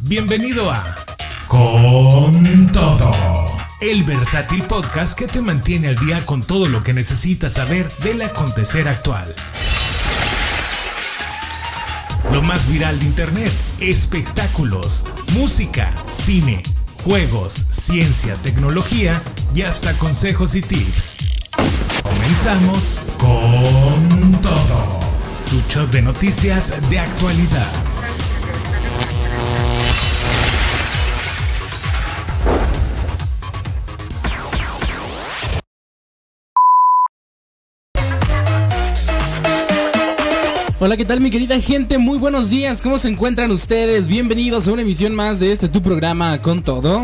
Bienvenido a Con Todo, el versátil podcast que te mantiene al día con todo lo que necesitas saber del acontecer actual. Lo más viral de Internet, espectáculos, música, cine, juegos, ciencia, tecnología y hasta consejos y tips. Comenzamos con todo. Tu show de noticias de actualidad. Hola, ¿qué tal mi querida gente? Muy buenos días, ¿cómo se encuentran ustedes? Bienvenidos a una emisión más de este tu programa con todo.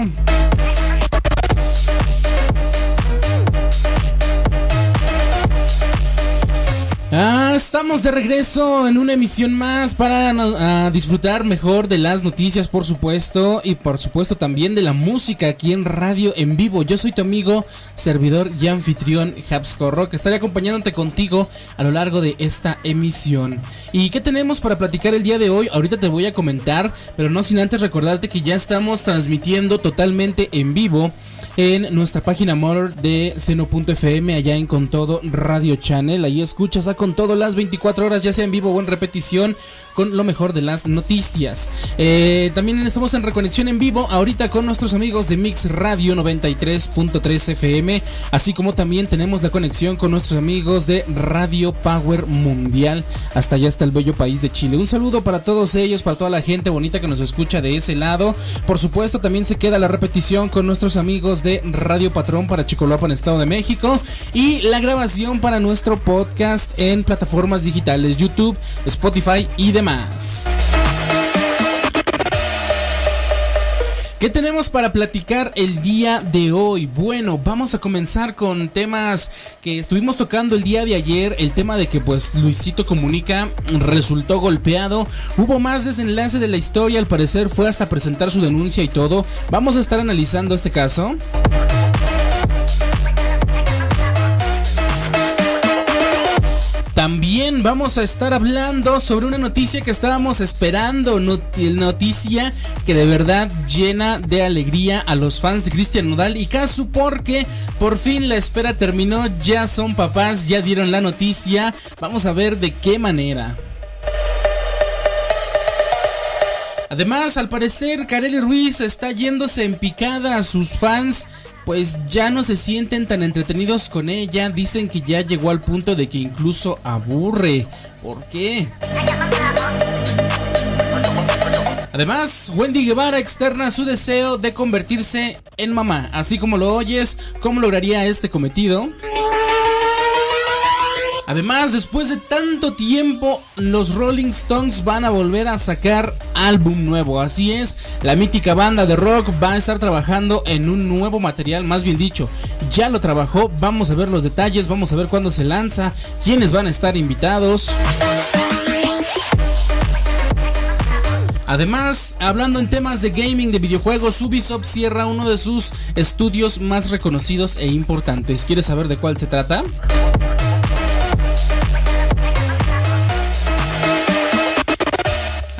Ah, estamos de regreso en una emisión más para disfrutar mejor de las noticias, por supuesto, y por supuesto también de la música aquí en radio en vivo. Yo soy tu amigo, servidor y anfitrión Habscorro, que estaré acompañándote contigo a lo largo de esta emisión. ¿Y qué tenemos para platicar el día de hoy? Ahorita te voy a comentar, pero no sin antes recordarte que ya estamos transmitiendo totalmente en vivo en nuestra página motor de seno.fm allá en Con Todo Radio Channel. Ahí escuchas a Con Todo las 24 horas, ya sea en vivo o en repetición, con lo mejor de las noticias. Eh, también estamos en reconexión en vivo ahorita con nuestros amigos de Mix Radio 93.3 FM, así como también tenemos la conexión con nuestros amigos de Radio Power Mundial, hasta allá está el bello país de Chile. Un saludo para todos ellos, para toda la gente bonita que nos escucha de ese lado. Por supuesto, también se queda la repetición con nuestros amigos de Radio Patrón para Chicoloapan, Estado de México. Y la grabación para nuestro podcast en plataformas digitales YouTube, Spotify y demás. ¿Qué tenemos para platicar el día de hoy? Bueno, vamos a comenzar con temas que estuvimos tocando el día de ayer. El tema de que pues Luisito Comunica resultó golpeado. Hubo más desenlace de la historia, al parecer fue hasta presentar su denuncia y todo. Vamos a estar analizando este caso. Vamos a estar hablando sobre una noticia que estábamos esperando, noticia que de verdad llena de alegría a los fans de Cristian Nodal y Casu porque por fin la espera terminó, ya son papás, ya dieron la noticia, vamos a ver de qué manera. Además, al parecer, Kareli Ruiz está yéndose en picada a sus fans pues ya no se sienten tan entretenidos con ella. Dicen que ya llegó al punto de que incluso aburre. ¿Por qué? Además, Wendy Guevara externa su deseo de convertirse en mamá. Así como lo oyes, ¿cómo lograría este cometido? Además, después de tanto tiempo, los Rolling Stones van a volver a sacar álbum nuevo. Así es, la mítica banda de rock va a estar trabajando en un nuevo material, más bien dicho, ya lo trabajó. Vamos a ver los detalles, vamos a ver cuándo se lanza, quiénes van a estar invitados. Además, hablando en temas de gaming, de videojuegos, Ubisoft cierra uno de sus estudios más reconocidos e importantes. ¿Quieres saber de cuál se trata?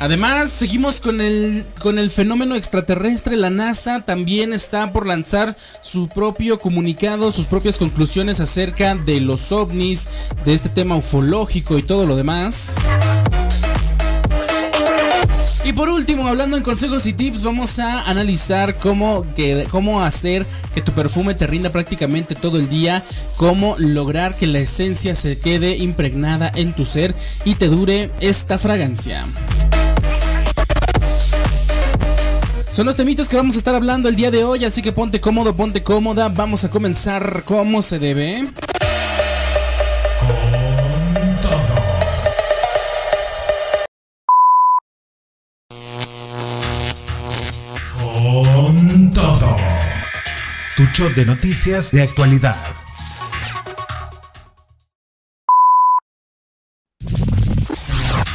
Además, seguimos con el, con el fenómeno extraterrestre. La NASA también está por lanzar su propio comunicado, sus propias conclusiones acerca de los ovnis, de este tema ufológico y todo lo demás. Y por último, hablando en consejos y tips, vamos a analizar cómo, que, cómo hacer que tu perfume te rinda prácticamente todo el día, cómo lograr que la esencia se quede impregnada en tu ser y te dure esta fragancia. Son los temitas que vamos a estar hablando el día de hoy, así que ponte cómodo, ponte cómoda. Vamos a comenzar como se debe. Con todo. Con todo. Tu show de noticias de actualidad.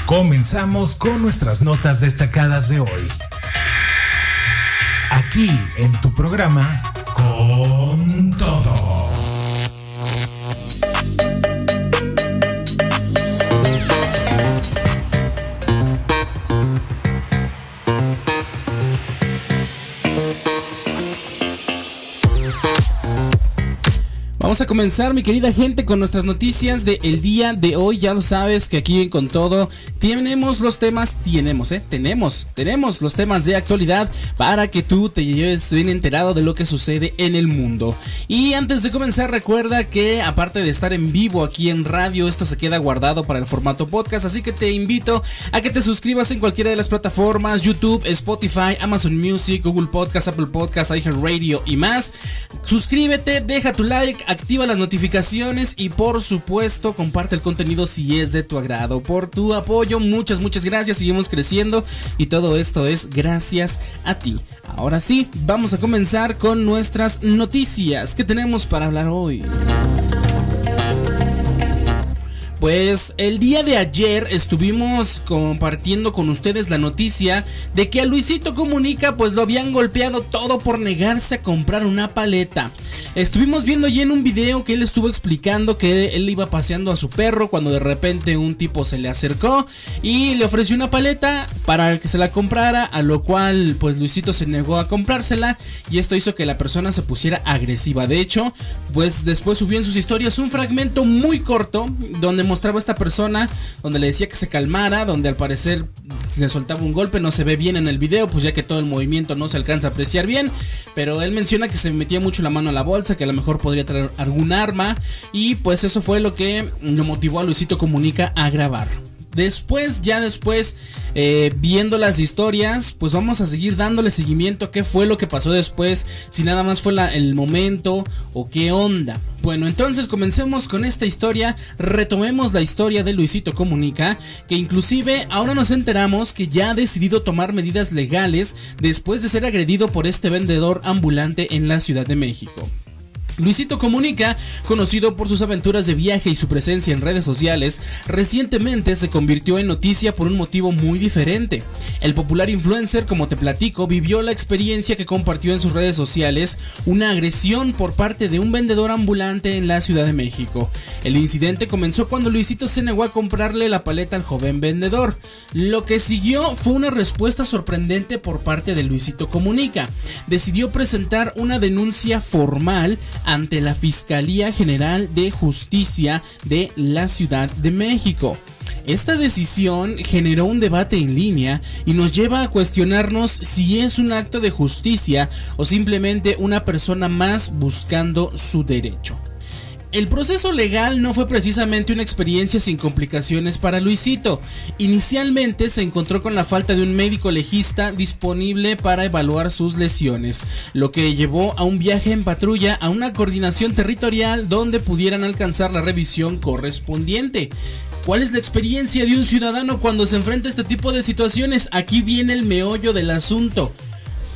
Comenzamos con nuestras notas destacadas de hoy aquí en tu programa con todo. Vamos a comenzar, mi querida gente, con nuestras noticias del día de hoy. Ya lo sabes que aquí Con Todo tenemos los temas, tenemos, eh, tenemos, tenemos los temas de actualidad para que tú te lleves bien enterado de lo que sucede en el mundo. Y antes de comenzar, recuerda que aparte de estar en vivo aquí en radio, esto se queda guardado para el formato podcast, así que te invito a que te suscribas en cualquiera de las plataformas, YouTube, Spotify, Amazon Music, Google Podcast, Apple Podcast, iHeartRadio y más. Suscríbete, deja tu like, activa las notificaciones y por supuesto comparte el contenido si es de tu agrado. Por tu apoyo, muchas, muchas gracias. Seguimos creciendo y todo esto es gracias a ti. Ahora sí, vamos a comenzar con nuestras noticias que tenemos para hablar hoy. Pues el día de ayer estuvimos compartiendo con ustedes la noticia de que a Luisito Comunica pues lo habían golpeado todo por negarse a comprar una paleta. Estuvimos viendo allí en un video que él estuvo explicando que él iba paseando a su perro cuando de repente un tipo se le acercó y le ofreció una paleta para que se la comprara, a lo cual pues Luisito se negó a comprársela y esto hizo que la persona se pusiera agresiva. De hecho, pues después subió en sus historias un fragmento muy corto donde mostraba esta persona, donde le decía que se calmara, donde al parecer le soltaba un golpe, no se ve bien en el video, pues ya que todo el movimiento no se alcanza a apreciar bien, pero él menciona que se metía mucho la mano a la bolsa, que a lo mejor podría traer algún arma, y pues eso fue lo que lo motivó a Luisito Comunica a grabar. Después, ya después, eh, viendo las historias, pues vamos a seguir dándole seguimiento a qué fue lo que pasó después, si nada más fue el momento o qué onda. Bueno, entonces comencemos con esta historia, retomemos la historia de Luisito Comunica, que inclusive ahora nos enteramos que ya ha decidido tomar medidas legales después de ser agredido por este vendedor ambulante en la Ciudad de México. Luisito Comunica, conocido por sus aventuras de viaje y su presencia en redes sociales, recientemente se convirtió en noticia por un motivo muy diferente. El popular influencer, como te platico, vivió la experiencia que compartió en sus redes sociales, una agresión por parte de un vendedor ambulante en la Ciudad de México. El incidente comenzó cuando Luisito se negó a comprarle la paleta al joven vendedor. Lo que siguió fue una respuesta sorprendente por parte de Luisito Comunica. Decidió presentar una denuncia formal ante la Fiscalía General de Justicia de la Ciudad de México. Esta decisión generó un debate en línea y nos lleva a cuestionarnos si es un acto de justicia o simplemente una persona más buscando su derecho. El proceso legal no fue precisamente una experiencia sin complicaciones para Luisito. Inicialmente se encontró con la falta de un médico legista disponible para evaluar sus lesiones, lo que llevó a un viaje en patrulla a una coordinación territorial donde pudieran alcanzar la revisión correspondiente. ¿Cuál es la experiencia de un ciudadano cuando se enfrenta a este tipo de situaciones? Aquí viene el meollo del asunto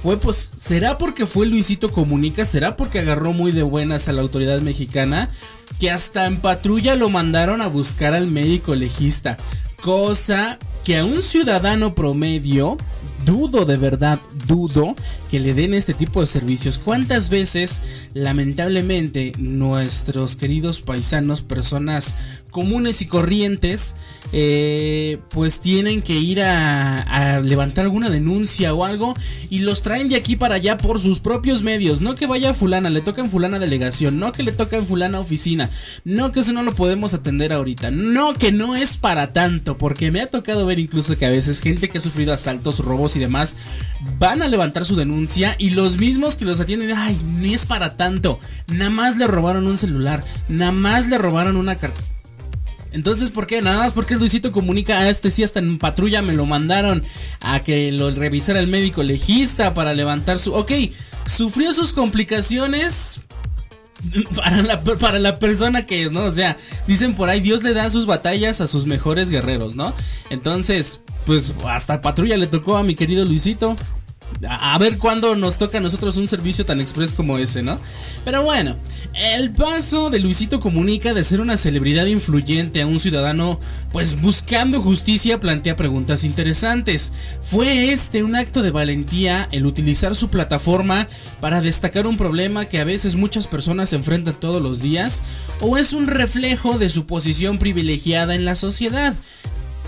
fue pues, ¿será porque fue Luisito Comunica? ¿Será porque agarró muy de buenas a la autoridad mexicana? Que hasta en patrulla lo mandaron a buscar al médico legista. Cosa que a un ciudadano promedio, dudo de verdad, dudo que le den este tipo de servicios. ¿Cuántas veces, lamentablemente, nuestros queridos paisanos, personas comunes y corrientes, eh, pues tienen que ir a, levantar alguna denuncia o algo y los traen de aquí para allá por sus propios medios. No que vaya a fulana, le toca en fulana delegación, no que le toca en fulana oficina, no que eso no lo podemos atender ahorita, no que no es para tanto, porque me ha tocado ver incluso que a veces gente que ha sufrido asaltos, robos y demás van a levantar su denuncia y los mismos que los atienden, ay, ni es para tanto, nada más le robaron un celular, nada más le robaron una carta entonces, ¿por qué? Nada más porque Luisito comunica a este sí hasta en patrulla me lo mandaron a que lo revisara el médico legista para levantar su... Ok, sufrió sus complicaciones para la, para la persona que es, ¿no? O sea, dicen por ahí, Dios le da sus batallas a sus mejores guerreros, ¿no? Entonces, pues hasta patrulla le tocó a mi querido Luisito. A ver cuándo nos toca a nosotros un servicio tan express como ese, ¿no? Pero bueno, el paso de Luisito Comunica de ser una celebridad influyente a un ciudadano, pues buscando justicia, plantea preguntas interesantes. ¿Fue este un acto de valentía el utilizar su plataforma para destacar un problema que a veces muchas personas enfrentan todos los días? ¿O es un reflejo de su posición privilegiada en la sociedad?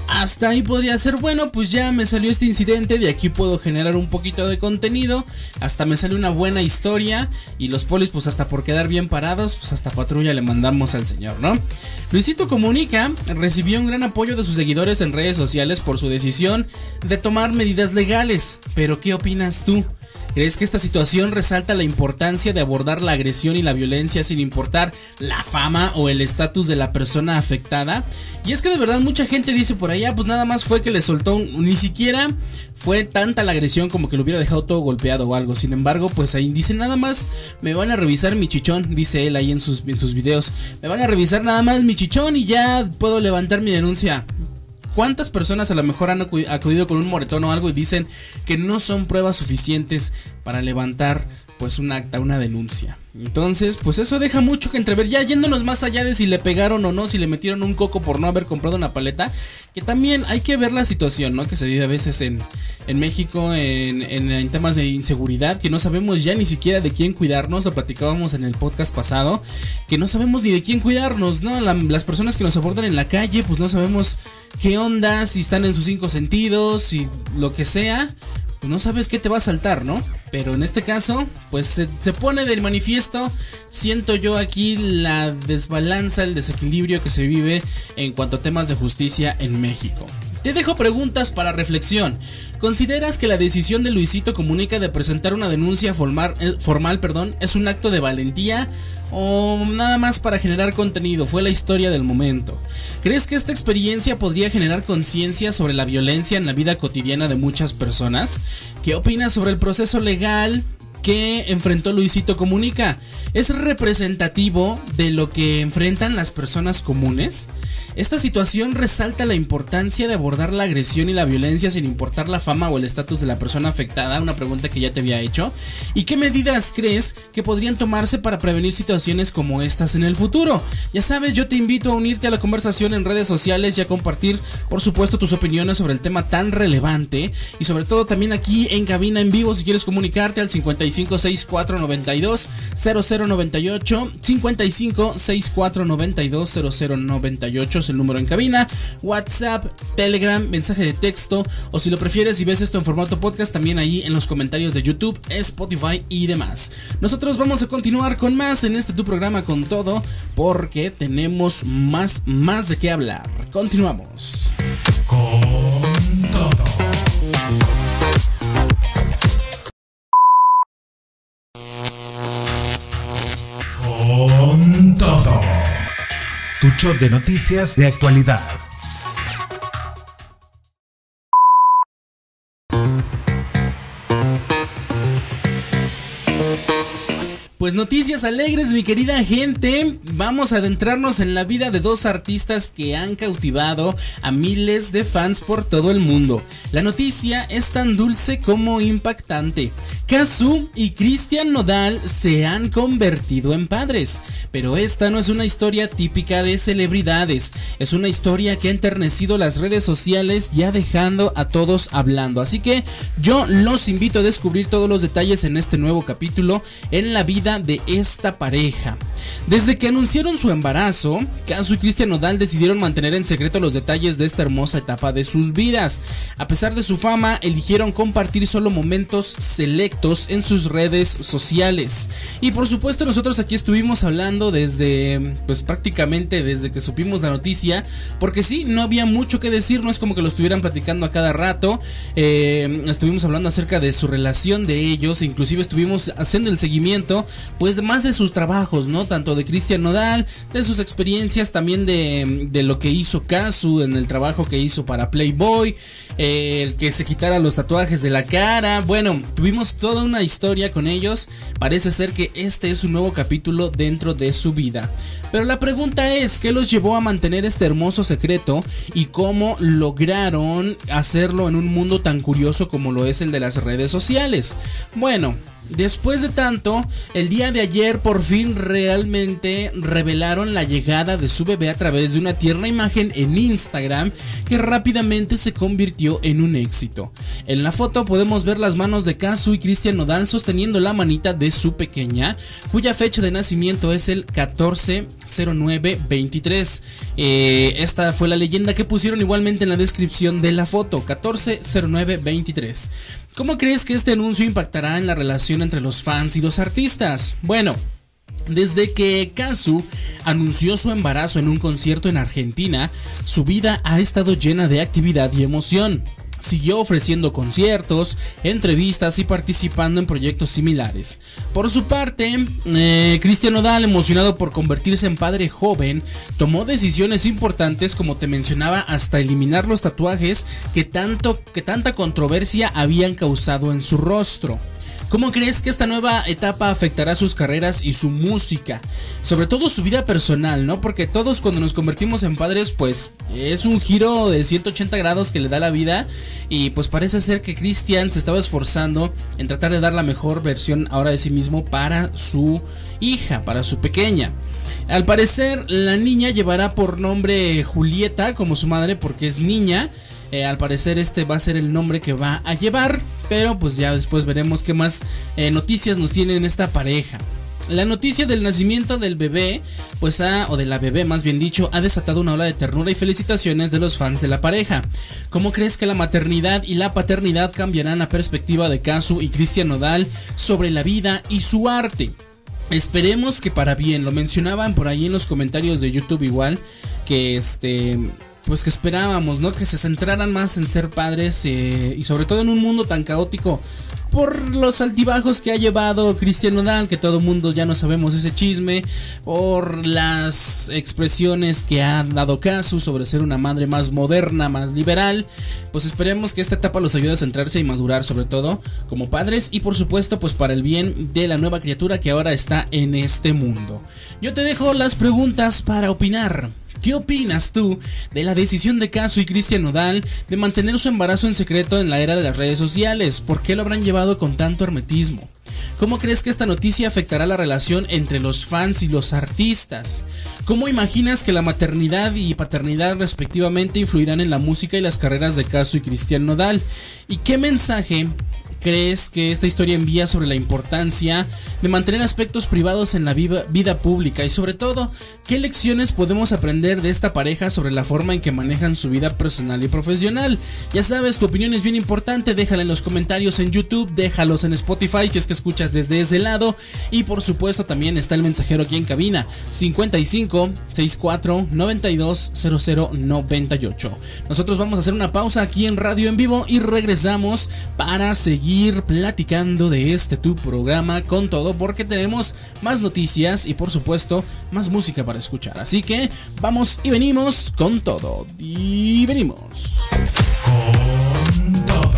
Hasta ahí podría ser bueno, pues ya me salió este incidente, de aquí puedo generar un poquito de contenido, hasta me salió una buena historia y los polis pues hasta por quedar bien parados, pues hasta patrulla le mandamos al señor, ¿no? Luisito Comunica recibió un gran apoyo de sus seguidores en redes sociales por su decisión de tomar medidas legales, pero ¿qué opinas tú? ¿Crees que esta situación resalta la importancia de abordar la agresión y la violencia sin importar la fama o el estatus de la persona afectada? Y es que de verdad mucha gente dice por allá, pues nada más fue que le soltó, ni siquiera fue tanta la agresión como que lo hubiera dejado todo golpeado o algo. Sin embargo, pues ahí dice nada más, me van a revisar mi chichón, dice él ahí en sus, en sus videos. Me van a revisar nada más mi chichón y ya puedo levantar mi denuncia. ¿Cuántas personas a lo mejor han acudido con un moretón o algo y dicen que no son pruebas suficientes para levantar pues un acta, una denuncia? Entonces, pues eso deja mucho que entrever. Ya yéndonos más allá de si le pegaron o no, si le metieron un coco por no haber comprado una paleta. Que también hay que ver la situación, ¿no? Que se vive a veces en, en México en, en, temas de inseguridad. Que no sabemos ya ni siquiera de quién cuidarnos. Lo platicábamos en el podcast pasado. Que no sabemos ni de quién cuidarnos, ¿no? las personas que nos abordan en la calle, pues no sabemos qué onda, si están en sus cinco sentidos, si lo que sea. Pues no sabes qué te va a saltar, ¿no? Pero en este caso, pues se, se, pone del manifiesto, siento yo aquí la desbalanza, el desequilibrio que se vive en cuanto a temas de justicia en México. Te dejo preguntas para reflexión. ¿Consideras que la decisión de Luisito Comunica de presentar una denuncia formal, eh, formal perdón, es un acto de valentía o nada más para generar contenido, fue la historia del momento. ¿Crees que esta experiencia podría generar conciencia sobre la violencia en la vida cotidiana de muchas personas? ¿Qué opinas sobre el proceso legal que enfrentó Luisito Comunica? ¿Es representativo de lo que enfrentan las personas comunes? Esta situación resalta la importancia de abordar la agresión y la violencia sin importar la fama o el estatus de la persona afectada, una pregunta que ya te había hecho. ¿Y qué medidas crees que podrían tomarse para prevenir situaciones como estas en el futuro? Ya sabes, yo te invito a unirte a la conversación en redes sociales y a compartir, por supuesto, tus opiniones sobre el tema tan relevante y sobre todo también aquí en cabina en vivo si quieres comunicarte al 556492 0098 55 64 92 0098 el número en cabina, WhatsApp, Telegram, mensaje de texto o si lo prefieres y ves esto en formato podcast también ahí en los comentarios de YouTube, Spotify y demás. Nosotros vamos a continuar con más en este tu programa con todo porque tenemos más más de qué hablar. Continuamos. Con Tu show de noticias de actualidad. Pues noticias alegres, mi querida gente. Vamos a adentrarnos en la vida de dos artistas que han cautivado a miles de fans por todo el mundo. La noticia es tan dulce como impactante. Kazu y Cristian Nodal se han convertido en padres, pero esta no es una historia típica de celebridades, es una historia que ha enternecido las redes sociales ya dejando a todos hablando. Así que yo los invito a descubrir todos los detalles en este nuevo capítulo en la vida de esta pareja. Desde que anunciaron su embarazo, Kazu y Cristian Nodal decidieron mantener en secreto los detalles de esta hermosa etapa de sus vidas. A pesar de su fama, eligieron compartir solo momentos selectos en sus redes sociales. Y por supuesto nosotros aquí estuvimos hablando desde, pues prácticamente desde que supimos la noticia, porque sí, no había mucho que decir, no es como que lo estuvieran platicando a cada rato. Eh, estuvimos hablando acerca de su relación de ellos, inclusive estuvimos haciendo el seguimiento pues más de sus trabajos, ¿no? Tanto de Cristian Nodal, de sus experiencias, también de, de lo que hizo Kazu en el trabajo que hizo para Playboy, eh, el que se quitara los tatuajes de la cara. Bueno, tuvimos toda una historia con ellos. Parece ser que este es un nuevo capítulo dentro de su vida. Pero la pregunta es, ¿qué los llevó a mantener este hermoso secreto y cómo lograron hacerlo en un mundo tan curioso como lo es el de las redes sociales? Bueno, Después de tanto, el día de ayer por fin realmente revelaron la llegada de su bebé a través de una tierna imagen en Instagram que rápidamente se convirtió en un éxito. En la foto podemos ver las manos de Kazu y Cristian Nodal sosteniendo la manita de su pequeña, cuya fecha de nacimiento es el 140923. Eh, esta fue la leyenda que pusieron igualmente en la descripción de la foto, 140923. ¿Cómo crees que este anuncio impactará en la relación entre los fans y los artistas? Bueno, desde que Kazu anunció su embarazo en un concierto en Argentina, su vida ha estado llena de actividad y emoción siguió ofreciendo conciertos, entrevistas y participando en proyectos similares. Por su parte, eh, Cristian Odal, emocionado por convertirse en padre joven, tomó decisiones importantes como te mencionaba hasta eliminar los tatuajes que, tanto, que tanta controversia habían causado en su rostro. ¿Cómo crees que esta nueva etapa afectará sus carreras y su música? Sobre todo su vida personal, ¿no? Porque todos cuando nos convertimos en padres, pues es un giro de 180 grados que le da la vida. Y pues parece ser que Christian se estaba esforzando en tratar de dar la mejor versión ahora de sí mismo para su hija, para su pequeña. Al parecer, la niña llevará por nombre Julieta como su madre porque es niña. Eh, al parecer este va a ser el nombre que va a llevar, pero pues ya después veremos qué más eh, noticias nos tienen esta pareja. La noticia del nacimiento del bebé, pues ha, o de la bebé más bien dicho, ha desatado una ola de ternura y felicitaciones de los fans de la pareja. ¿Cómo crees que la maternidad y la paternidad cambiarán la perspectiva de Kazu y Cristian Nodal sobre la vida y su arte? Esperemos que para bien, lo mencionaban por ahí en los comentarios de YouTube igual, que este pues que esperábamos, ¿no? Que se centraran más en ser padres eh, y sobre todo en un mundo tan caótico por los altibajos que ha llevado Cristian Nodal, que todo mundo ya no sabemos ese chisme, por las expresiones que ha dado caso sobre ser una madre más moderna, más liberal, pues esperemos que esta etapa los ayude a centrarse y madurar sobre todo como padres y por supuesto pues para el bien de la nueva criatura que ahora está en este mundo. Yo te dejo las preguntas para opinar. ¿Qué opinas tú de la decisión de Caso y Cristian Nodal de mantener su embarazo en secreto en la era de las redes sociales? ¿Por qué lo habrán llevado con tanto hermetismo? ¿Cómo crees que esta noticia afectará la relación entre los fans y los artistas? ¿Cómo imaginas que la maternidad y paternidad respectivamente influirán en la música y las carreras de Caso y Cristian Nodal? ¿Y qué mensaje crees que esta historia envía sobre la importancia de mantener aspectos privados en la vida, pública y sobre todo qué lecciones podemos aprender de esta pareja sobre la forma en que manejan su vida personal y profesional. Ya sabes, tu opinión es bien importante, déjala en los comentarios en YouTube, déjalos en Spotify si es que escuchas desde ese lado y por supuesto también está el mensajero aquí en cabina 55 64 92 00 98. Nosotros vamos a hacer una pausa aquí en Radio en Vivo y regresamos para seguir platicando de este tu programa con todo porque tenemos más noticias y por supuesto más música para escuchar. Así que vamos y venimos con todo. Y venimos. Con todo.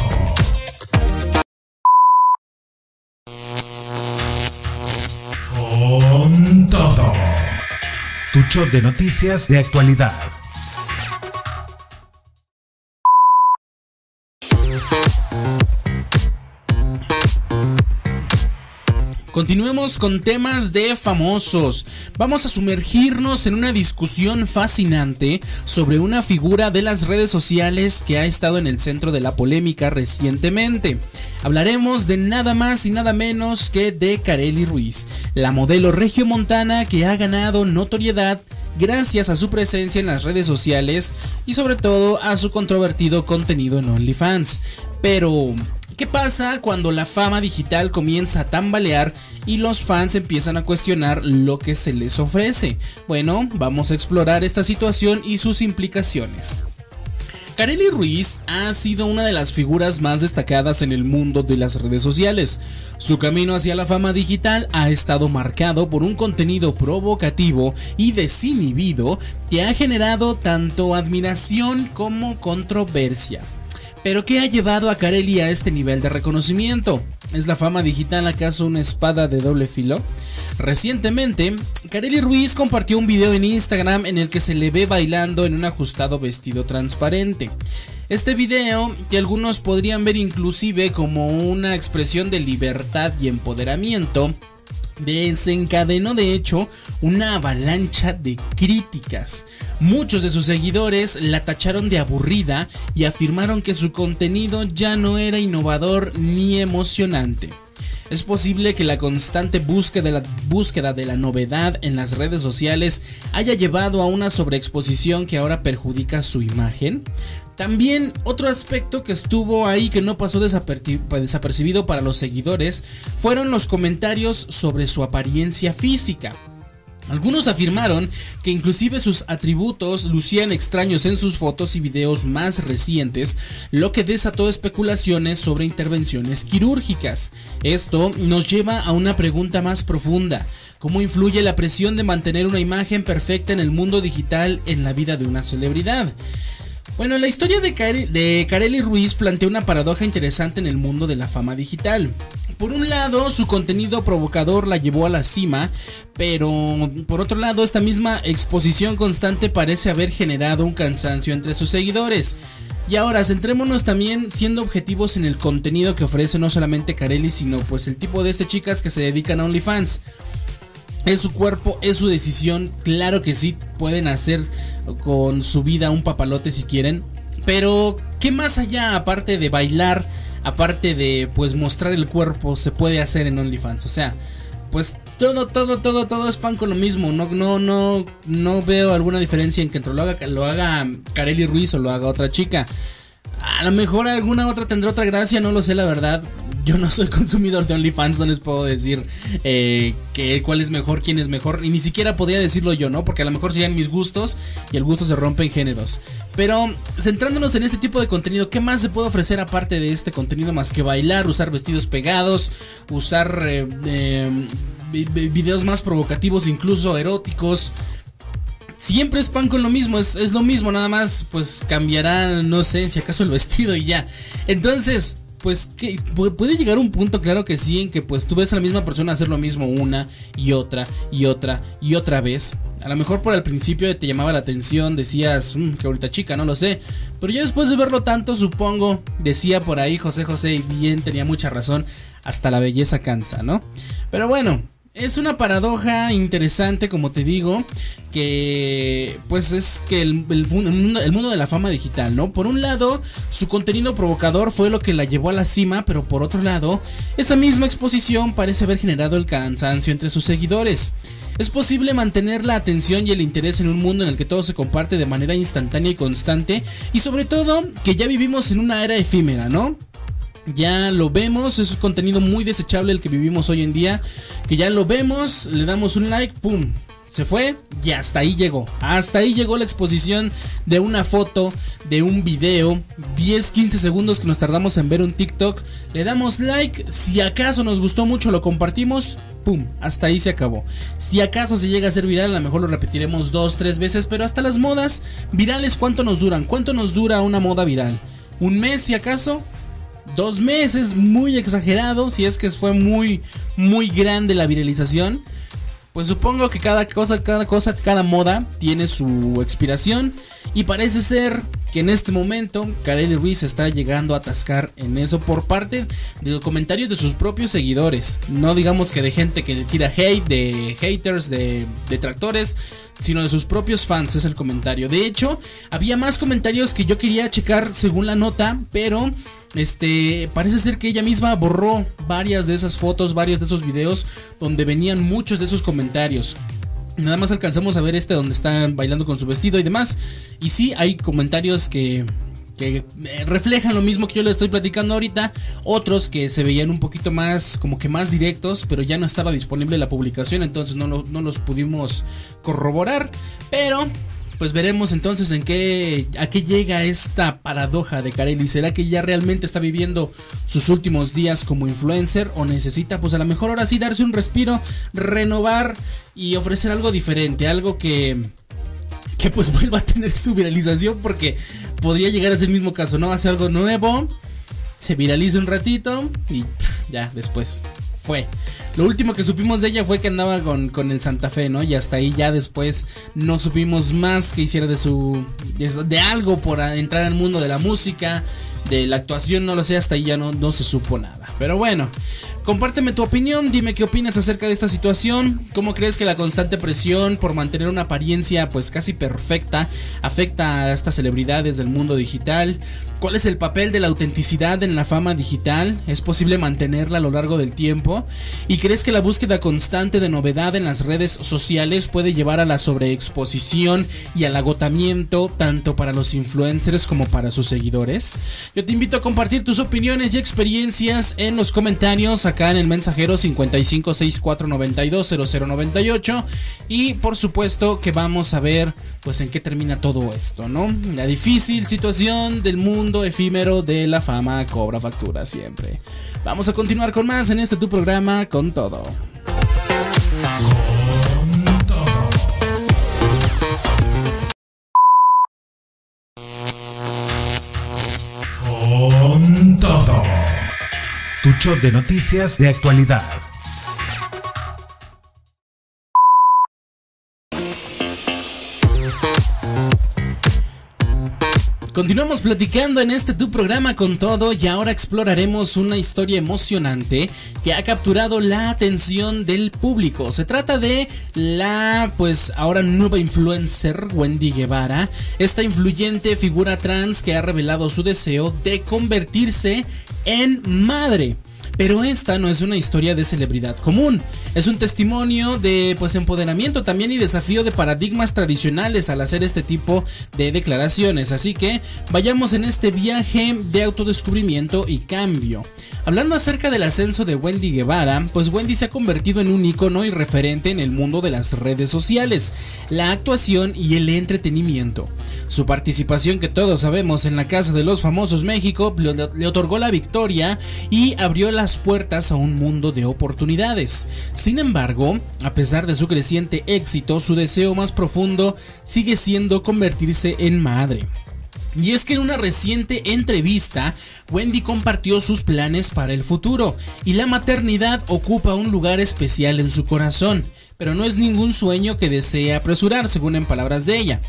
Con todo. Tu show de noticias de actualidad Continuemos con temas de famosos. Vamos a sumergirnos en una discusión fascinante sobre una figura de las redes sociales que ha estado en el centro de la polémica recientemente. Hablaremos de nada más y nada menos que de Kareli Ruiz, la modelo regiomontana que ha ganado notoriedad gracias a su presencia en las redes sociales y sobre todo a su controvertido contenido en OnlyFans. Pero, ¿Qué pasa cuando la fama digital comienza a tambalear y los fans empiezan a cuestionar lo que se les ofrece? Bueno, vamos a explorar esta situación y sus implicaciones. Kareli Ruiz ha sido una de las figuras más destacadas en el mundo de las redes sociales. Su camino hacia la fama digital ha estado marcado por un contenido provocativo y desinhibido que ha generado tanto admiración como controversia. Pero ¿qué ha llevado a Carelli a este nivel de reconocimiento? ¿Es la fama digital acaso una espada de doble filo? Recientemente, Carelli Ruiz compartió un video en Instagram en el que se le ve bailando en un ajustado vestido transparente. Este video, que algunos podrían ver inclusive como una expresión de libertad y empoderamiento, desencadenó de hecho una avalancha de críticas. Muchos de sus seguidores la tacharon de aburrida y afirmaron que su contenido ya no era innovador ni emocionante. Es posible que la constante búsqueda de la, búsqueda de la novedad en las redes sociales haya llevado a una sobreexposición que ahora perjudica su imagen. También otro aspecto que estuvo ahí que no pasó desapercibido para los seguidores fueron los comentarios sobre su apariencia física. Algunos afirmaron que inclusive sus atributos lucían extraños en sus fotos y videos más recientes, lo que desató especulaciones sobre intervenciones quirúrgicas. Esto nos lleva a una pregunta más profunda. ¿Cómo influye la presión de mantener una imagen perfecta en el mundo digital en la vida de una celebridad? Bueno, la historia de, Carelli Ruiz plantea una paradoja interesante en el mundo de la fama digital. Por un lado, su contenido provocador la llevó a la cima, pero por otro lado, esta misma exposición constante parece haber generado un cansancio entre sus seguidores. Y ahora, centrémonos también siendo objetivos en el contenido que ofrece no solamente Carelli, sino pues el tipo de este chicas que se dedican a OnlyFans. Es su cuerpo, es su decisión. Claro que sí, pueden hacer con su vida un papalote si quieren. Pero, ¿qué más allá, aparte de bailar, aparte de pues mostrar el cuerpo, se puede hacer en OnlyFans? O sea, pues todo, todo, todo, todo es pan con lo mismo. No, no, no, no veo alguna diferencia en que lo haga, lo haga Kareli Ruiz o lo haga otra chica. A lo mejor alguna otra tendrá otra gracia, no lo sé la verdad yo no soy consumidor de OnlyFans, no les puedo decir eh, que, cuál es mejor, quién es mejor, y ni siquiera podría decirlo yo, ¿no? Porque a lo mejor serían mis gustos y el gusto se rompe en géneros. Pero centrándonos en este tipo de contenido, ¿qué más se puede ofrecer aparte de este contenido más que bailar, usar vestidos pegados, usar eh, eh, videos más provocativos, incluso eróticos? siempre es pan con lo mismo, es, es, lo mismo, nada más pues cambiará, no sé, si acaso el vestido y ya. Entonces, pues que puede llegar un punto, claro que sí, en que pues tú ves a la misma persona hacer lo mismo una y otra y otra y otra vez. A lo mejor por el principio te llamaba la atención, decías, mmm, qué bonita chica, no lo sé. Pero ya después de verlo tanto, supongo, decía por ahí José José, y bien, tenía mucha razón, hasta la belleza cansa, ¿no? Pero bueno, es una paradoja interesante, como te digo, que pues es que el, mundo, de la fama digital, ¿no? Por un lado, su contenido provocador fue lo que la llevó a la cima, pero por otro lado, esa misma exposición parece haber generado el cansancio entre sus seguidores. Es posible mantener la atención y el interés en un mundo en el que todo se comparte de manera instantánea y constante, y sobre todo que ya vivimos en una era efímera, ¿no? Ya lo vemos, es un contenido muy desechable el que vivimos hoy en día, que ya lo vemos, le damos un like, ¡pum! Se fue y hasta ahí llegó. Hasta ahí llegó la exposición de una foto, de un video, 10-15 segundos que nos tardamos en ver un TikTok. Le damos like, si acaso nos gustó mucho lo compartimos, ¡pum! Hasta ahí se acabó. Si acaso se llega a ser viral, a lo mejor lo repetiremos dos, tres veces, pero hasta las modas virales, ¿cuánto nos duran? ¿Cuánto nos dura una moda viral? ¿Un mes si acaso? Dos meses, muy exagerado, si es que fue muy, muy grande la viralización. Pues supongo que cada cosa, cada cosa, cada moda tiene su expiración. Y parece ser que en este momento Kareli Ruiz está llegando a atascar en eso por parte de los comentarios de sus propios seguidores. No digamos que de gente que le tira hate, de haters, de detractores, sino de sus propios fans es el comentario. De hecho, había más comentarios que yo quería checar según la nota, pero este, parece ser que ella misma borró varias de esas fotos, varios de esos videos donde venían muchos de esos comentarios. Nada más alcanzamos a ver este donde están bailando con su vestido y demás. Y sí, hay comentarios que, que eh, reflejan lo mismo que yo le estoy platicando ahorita. Otros que se veían un poquito más, como que más directos, pero ya no estaba disponible la publicación, entonces no, no los pudimos corroborar. Pero pues veremos entonces en qué a qué llega esta paradoja de Carelli. ¿Será que ya realmente está viviendo sus últimos días como influencer o necesita pues a lo mejor ahora sí darse un respiro, renovar y ofrecer algo diferente, algo que que pues vuelva a tener su viralización porque podría llegar a ser el mismo caso, ¿no? Hace algo nuevo, se viraliza un ratito y ya después fue. Lo último que supimos de ella fue que andaba con, con el Santa Fe, ¿no? Y hasta ahí ya después no supimos más que hiciera de su. de, algo por entrar al mundo de la música, de la actuación, no lo sé, hasta ahí ya no, no se supo nada. Pero bueno, Compárteme tu opinión, dime qué opinas acerca de esta situación, cómo crees que la constante presión por mantener una apariencia pues casi perfecta afecta a estas celebridades del mundo digital, cuál es el papel de la autenticidad en la fama digital, es posible mantenerla a lo largo del tiempo y crees que la búsqueda constante de novedad en las redes sociales puede llevar a la sobreexposición y al agotamiento tanto para los influencers como para sus seguidores. Yo te invito a compartir tus opiniones y experiencias en los comentarios acá en el mensajero 5564920098 y por supuesto que vamos a ver pues en qué termina todo esto, ¿no? La difícil situación del mundo efímero de la fama cobra factura siempre. Vamos a continuar con más en este tu programa con todo. Tu de noticias de actualidad. Continuamos platicando en este tu programa con todo y ahora exploraremos una historia emocionante que ha capturado la atención del público. Se trata de la pues ahora nueva influencer Wendy Guevara, esta influyente figura trans que ha revelado su deseo de convertirse en madre. Pero esta no es una historia de celebridad común, es un testimonio de pues empoderamiento también y desafío de paradigmas tradicionales al hacer este tipo de declaraciones, así que vayamos en este viaje de autodescubrimiento y cambio. Hablando acerca del ascenso de Wendy Guevara, pues Wendy se ha convertido en un icono y referente en el mundo de las redes sociales, la actuación y el entretenimiento. Su participación que todos sabemos en la Casa de los Famosos México le otorgó la victoria y abrió puertas a un mundo de oportunidades. Sin embargo, a pesar de su creciente éxito, su deseo más profundo sigue siendo convertirse en madre. Y es que en una reciente entrevista, Wendy compartió sus planes para el futuro y la maternidad ocupa un lugar especial en su corazón, pero no es ningún sueño que desee apresurar, según en palabras de ella.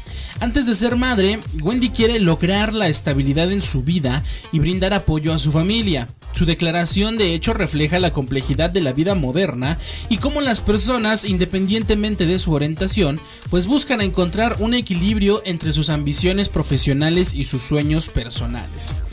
Antes de ser madre, Wendy quiere lograr la estabilidad en su vida y brindar apoyo a su familia. Su declaración de hecho refleja la complejidad de la vida moderna y cómo las personas, independientemente de su orientación, pues buscan encontrar un equilibrio entre sus ambiciones profesionales y sus sueños personales.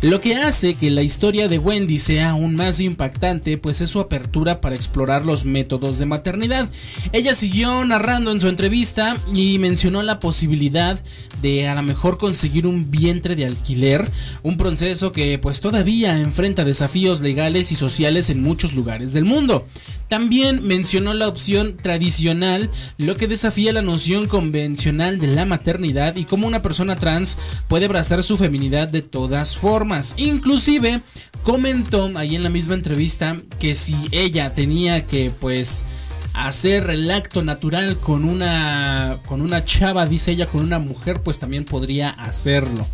Lo que hace que la historia de Wendy sea aún más impactante, pues es su apertura para explorar los métodos de maternidad. Ella siguió narrando en su entrevista y mencionó la posibilidad de a lo mejor conseguir un vientre de alquiler, un proceso que pues todavía enfrenta desafíos legales y sociales en muchos lugares del mundo. También mencionó la opción tradicional, lo que desafía la noción convencional de la maternidad y cómo una persona trans puede abrazar su feminidad de todas formas. Inclusive comentó ahí en la misma entrevista que si ella tenía que pues hacer el acto natural con una con una chava, dice ella, con una mujer, pues también podría hacerlo.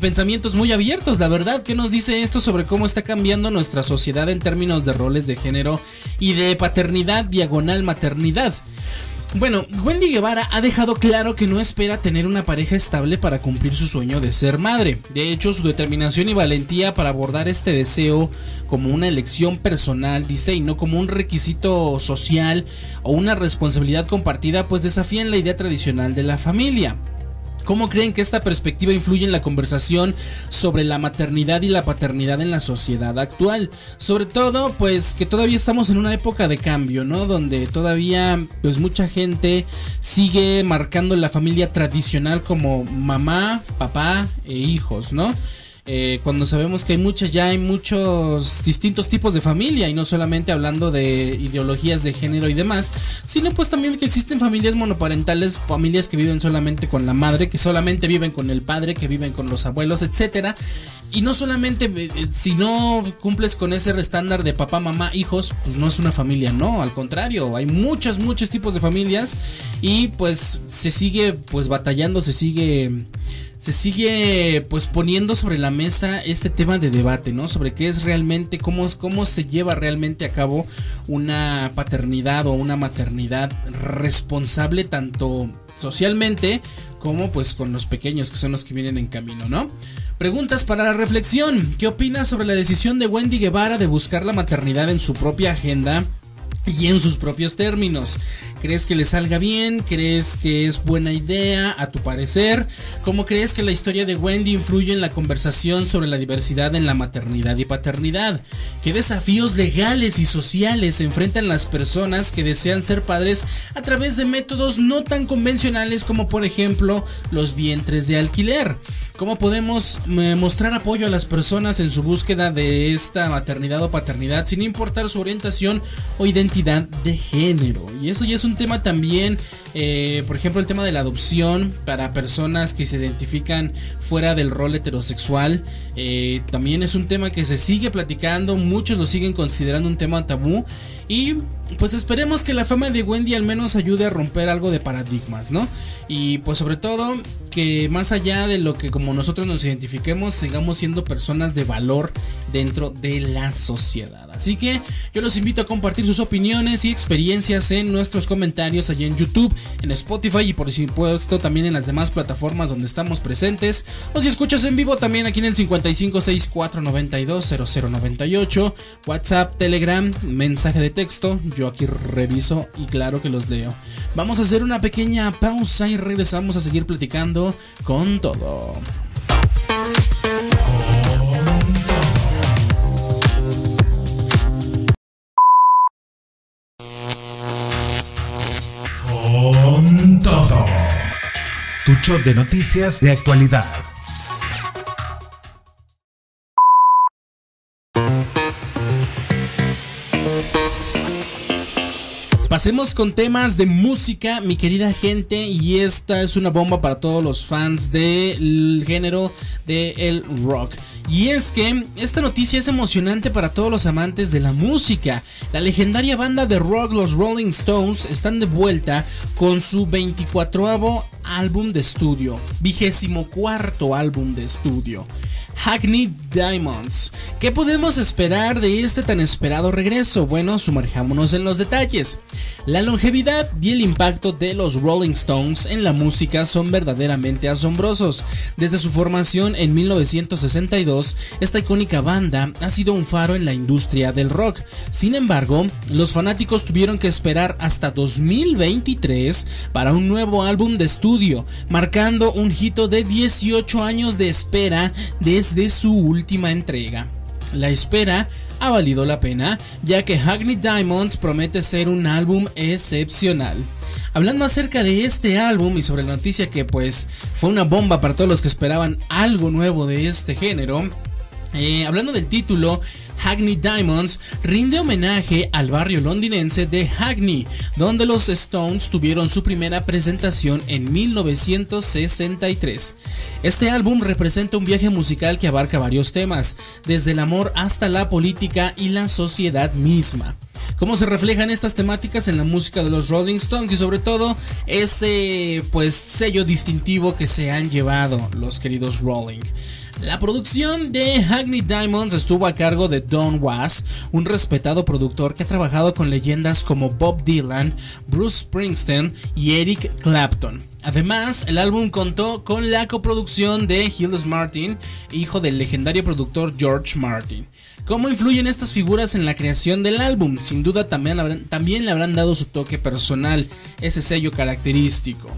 Pensamientos muy abiertos, la verdad. ¿Qué nos dice esto sobre cómo está cambiando nuestra sociedad en términos de roles de género y de paternidad diagonal maternidad? Bueno, Wendy Guevara ha dejado claro que no espera tener una pareja estable para cumplir su sueño de ser madre. De hecho, su determinación y valentía para abordar este deseo como una elección personal, dice, y no como un requisito social o una responsabilidad compartida, pues desafían la idea tradicional de la familia. ¿Cómo creen que esta perspectiva influye en la conversación sobre la maternidad y la paternidad en la sociedad actual? Sobre todo, pues que todavía estamos en una época de cambio, ¿no? Donde todavía, pues mucha gente sigue marcando la familia tradicional como mamá, papá e hijos, ¿no? Eh, cuando sabemos que hay muchas, ya hay muchos distintos tipos de familia y no solamente hablando de ideologías de género y demás, sino pues también que existen familias monoparentales, familias que viven solamente con la madre, que solamente viven con el padre, que viven con los abuelos, etcétera. Y no solamente eh, eh, si no cumples con ese estándar de papá, mamá, hijos, pues no es una familia, no, al contrario, hay muchos, muchos tipos de familias y pues se sigue pues batallando, se sigue se sigue pues poniendo sobre la mesa este tema de debate, ¿no? Sobre qué es realmente, cómo, cómo se lleva realmente a cabo una paternidad o una maternidad responsable tanto socialmente como pues con los pequeños que son los que vienen en camino, ¿no? Preguntas para la reflexión. ¿Qué opinas sobre la decisión de Wendy Guevara de buscar la maternidad en su propia agenda? Y en sus propios términos. ¿Crees que le salga bien? ¿Crees que es buena idea a tu parecer? ¿Cómo crees que la historia de Wendy influye en la conversación sobre la diversidad en la maternidad y paternidad? ¿Qué desafíos legales y sociales enfrentan las personas que desean ser padres a través de métodos no tan convencionales como por ejemplo los vientres de alquiler? ¿Cómo podemos eh, mostrar apoyo a las personas en su búsqueda de esta maternidad o paternidad sin importar su orientación o identidad de género? Y eso ya es un tema también, eh, por ejemplo, el tema de la adopción para personas que se identifican fuera del rol heterosexual. Eh, también es un tema que se sigue platicando, muchos lo siguen considerando un tema tabú. Y pues esperemos que la fama de Wendy al menos ayude a romper algo de paradigmas, ¿no? Y pues sobre todo que más allá de lo que como nosotros nos identifiquemos, sigamos siendo personas de valor dentro de la sociedad. Así que yo los invito a compartir sus opiniones y experiencias en nuestros comentarios allí en YouTube, en Spotify y por supuesto también en las demás plataformas donde estamos presentes. O si escuchas en vivo también aquí en el 5564920098, WhatsApp, Telegram, mensaje de texto. Yo aquí reviso y claro que los leo. Vamos a hacer una pequeña pausa y regresamos a seguir platicando con todo. Tu show de noticias de actualidad. Pasemos con temas de música, mi querida gente, y esta es una bomba para todos los fans del género del rock. Y es que esta noticia es emocionante para todos los amantes de la música. La legendaria banda de rock, los Rolling Stones, están de vuelta con su 24 álbum de estudio, vigésimo cuarto álbum de estudio. Hackney Diamonds. ¿Qué podemos esperar de este tan esperado regreso? Bueno, sumerjámonos en los detalles. La longevidad y el impacto de los Rolling Stones en la música son verdaderamente asombrosos. Desde su formación en 1962, esta icónica banda ha sido un faro en la industria del rock. Sin embargo, los fanáticos tuvieron que esperar hasta 2023 para un nuevo álbum de estudio, marcando un hito de 18 años de espera desde su última entrega. La espera ha valido la pena, ya que Hackney Diamonds promete ser un álbum excepcional. Hablando acerca de este álbum y sobre la noticia que pues fue una bomba para todos los que esperaban algo nuevo de este género, eh, hablando del título, Hackney Diamonds rinde homenaje al barrio londinense de Hackney, donde los Stones tuvieron su primera presentación en 1963. Este álbum representa un viaje musical que abarca varios temas, desde el amor hasta la política y la sociedad misma cómo se reflejan estas temáticas en la música de los Rolling Stones y sobre todo ese pues sello distintivo que se han llevado los queridos Rolling. La producción de Hackney Diamonds estuvo a cargo de Don Was, un respetado productor que ha trabajado con leyendas como Bob Dylan, Bruce Springsteen y Eric Clapton. Además, el álbum contó con la coproducción de Hills Martin, hijo del legendario productor George Martin. ¿Cómo influyen estas figuras en la creación del álbum? Sin duda también, le habrán dado su toque personal, ese sello característico.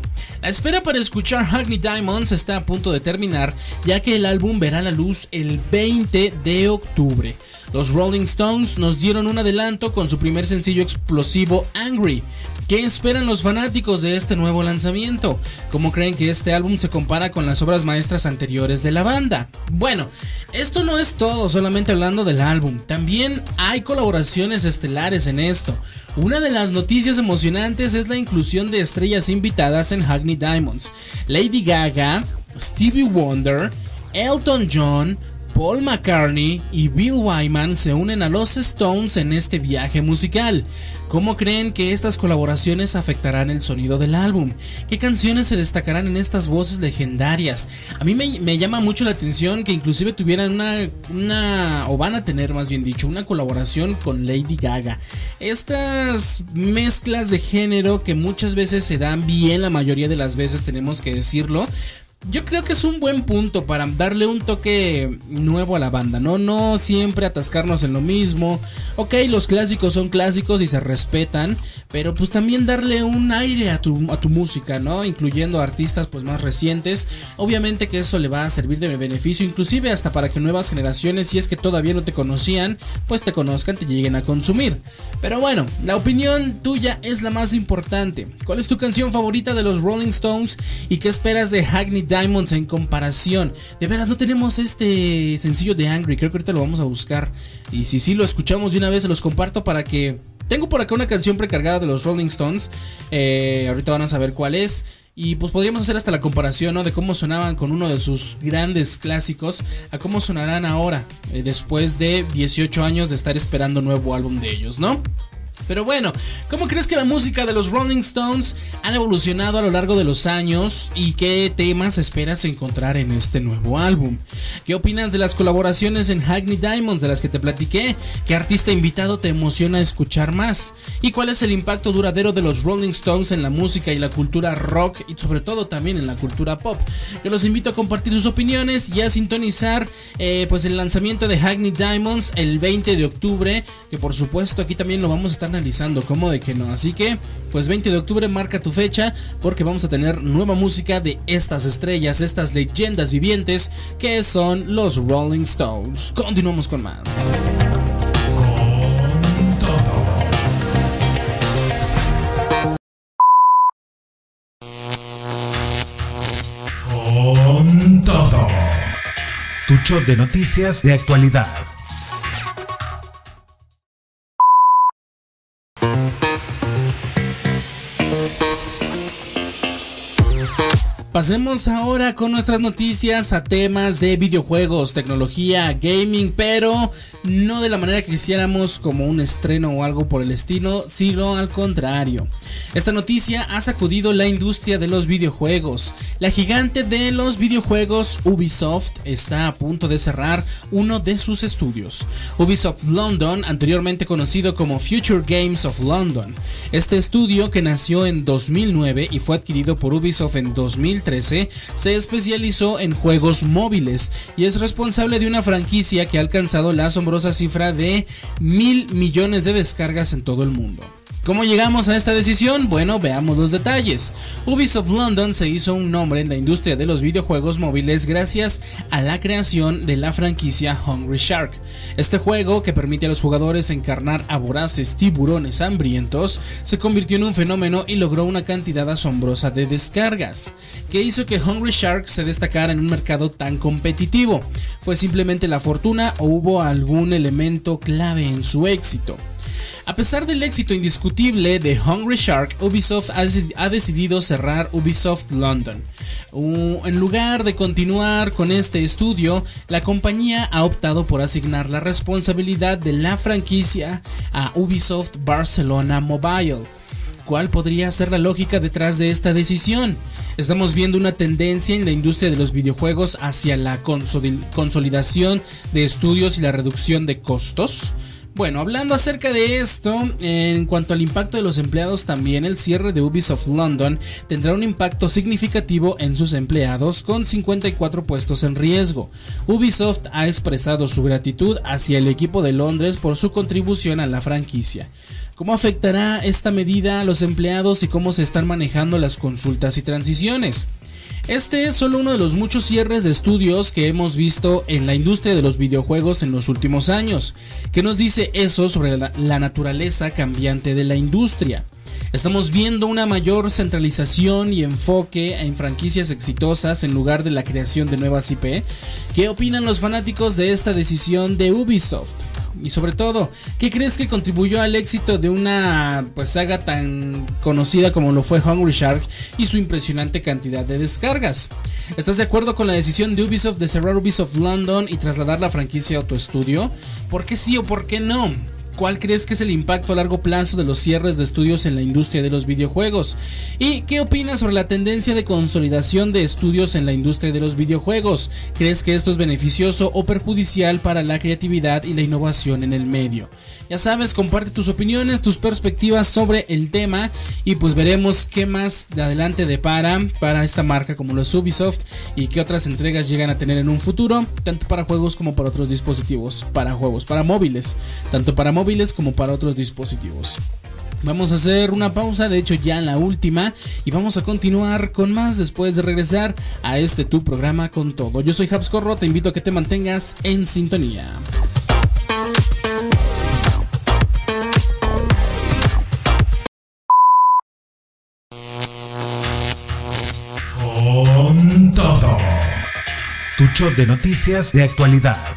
La espera para escuchar Hackney Diamonds está a punto de terminar, ya que el álbum verá la luz el 20 de octubre. Los Rolling Stones nos dieron un adelanto con su primer sencillo explosivo Angry, ¿Qué esperan los fanáticos de este nuevo lanzamiento? ¿Cómo creen que este álbum se compara con las obras maestras anteriores de la banda? Bueno, esto no es todo solamente hablando del álbum, también hay colaboraciones estelares en esto. Una de las noticias emocionantes es la inclusión de estrellas invitadas en Hackney Diamonds. Lady Gaga, Stevie Wonder, Elton John, Paul McCartney y Bill Wyman se unen a los Stones en este viaje musical. ¿Cómo creen que estas colaboraciones afectarán el sonido del álbum? ¿Qué canciones se destacarán en estas voces legendarias? A mí me, llama mucho la atención que inclusive tuvieran una, una, o van a tener más bien dicho, una colaboración con Lady Gaga. Estas mezclas de género que muchas veces se dan bien, la mayoría de las veces tenemos que decirlo, yo creo que es un buen punto para darle un toque nuevo a la banda, ¿no? No siempre atascarnos en lo mismo. Ok, los clásicos son clásicos y se respetan, pero pues también darle un aire a tu, a tu música, ¿no? Incluyendo artistas pues más recientes. Obviamente que eso le va a servir de beneficio, inclusive hasta para que nuevas generaciones, si es que todavía no te conocían, pues te conozcan, te lleguen a consumir. Pero bueno, la opinión tuya es la más importante. ¿Cuál es tu canción favorita de los Rolling Stones y qué esperas de Hackney Diamonds en comparación. De veras, no tenemos este sencillo de Angry. Creo que ahorita lo vamos a buscar. Y si sí lo escuchamos de una vez, se los comparto para que. Tengo por acá una canción precargada de los Rolling Stones. Eh, ahorita van a saber cuál es. Y pues podríamos hacer hasta la comparación, ¿no? De cómo sonaban con uno de sus grandes clásicos a cómo sonarán ahora, eh, después de 18 años de estar esperando nuevo álbum de ellos, ¿no? Pero bueno, ¿cómo crees que la música de los Rolling Stones han evolucionado a lo largo de los años y qué temas esperas encontrar en este nuevo álbum? ¿Qué opinas de las colaboraciones en Hackney Diamonds de las que te platiqué? ¿Qué artista invitado te emociona escuchar más? ¿Y cuál es el impacto duradero de los Rolling Stones en la música y la cultura rock y sobre todo también en la cultura pop? Yo los invito a compartir sus opiniones y a sintonizar eh, pues el lanzamiento de Hackney Diamonds el 20 de octubre, que por supuesto aquí también lo vamos a estar analizando, como de que no. Así que, pues 20 de octubre marca tu fecha porque vamos a tener nueva música de estas estrellas, estas leyendas vivientes que son los Rolling Stones. Continuamos con más. Con. Con todo. Tu show de noticias de actualidad Pasemos ahora con nuestras noticias a temas de videojuegos, tecnología, gaming, pero no de la manera que quisiéramos como un estreno o algo por el estilo, sino al contrario. Esta noticia ha sacudido la industria de los videojuegos. La gigante de los videojuegos Ubisoft está a punto de cerrar uno de sus estudios. Ubisoft London, anteriormente conocido como Future Games of London. Este estudio, que nació en 2009 y fue adquirido por Ubisoft en 2013, se especializó en juegos móviles y es responsable de una franquicia que ha alcanzado la asombrosa cifra de mil millones de descargas en todo el mundo. ¿Cómo llegamos a esta decisión? Bueno, veamos los detalles. Ubisoft London se hizo un nombre en la industria de los videojuegos móviles gracias a la creación de la franquicia Hungry Shark. Este juego, que permite a los jugadores encarnar a voraces tiburones hambrientos, se convirtió en un fenómeno y logró una cantidad asombrosa de descargas. ¿Qué hizo que Hungry Shark se destacara en un mercado tan competitivo? ¿Fue simplemente la fortuna o hubo algún elemento clave en su éxito? A pesar del éxito indiscutible de Hungry Shark, Ubisoft ha decidido cerrar Ubisoft London. En lugar de continuar con este estudio, la compañía ha optado por asignar la responsabilidad de la franquicia a Ubisoft Barcelona Mobile. ¿Cuál podría ser la lógica detrás de esta decisión? Estamos viendo una tendencia en la industria de los videojuegos hacia la consolidación de estudios y la reducción de costos. Bueno, hablando acerca de esto, en cuanto al impacto de los empleados, también el cierre de Ubisoft London tendrá un impacto significativo en sus empleados con 54 puestos en riesgo. Ubisoft ha expresado su gratitud hacia el equipo de Londres por su contribución a la franquicia. ¿Cómo afectará esta medida a los empleados y cómo se están manejando las consultas y transiciones? Este es solo uno de los muchos cierres de estudios que hemos visto en la industria de los videojuegos en los últimos años. ¿Qué nos dice eso sobre la, naturaleza cambiante de la industria? Estamos viendo una mayor centralización y enfoque en franquicias exitosas en lugar de la creación de nuevas IP. ¿Qué opinan los fanáticos de esta decisión de Ubisoft? Y sobre todo, ¿qué crees que contribuyó al éxito de una pues, saga tan conocida como lo fue Hungry Shark y su impresionante cantidad de descargas? ¿Estás de acuerdo con la decisión de Ubisoft de cerrar Ubisoft London y trasladar la franquicia a otro estudio? ¿Por qué sí o por qué no? ¿Cuál crees que es el impacto a largo plazo de los cierres de estudios en la industria de los videojuegos? ¿Y qué opinas sobre la tendencia de consolidación de estudios en la industria de los videojuegos? ¿Crees que esto es beneficioso o perjudicial para la creatividad y la innovación en el medio? Ya sabes, comparte tus opiniones, tus perspectivas sobre el tema y pues veremos qué más de adelante depara para esta marca como lo es Ubisoft y qué otras entregas llegan a tener en un futuro, tanto para juegos como para otros dispositivos, para juegos, para móviles, tanto para móviles como para otros dispositivos. Vamos a hacer una pausa, de hecho ya la última, y vamos a continuar con más después de regresar a este tu programa con todo. Yo soy Habs Corro, te invito a que te mantengas en sintonía. Con todo. Tu show de noticias de actualidad.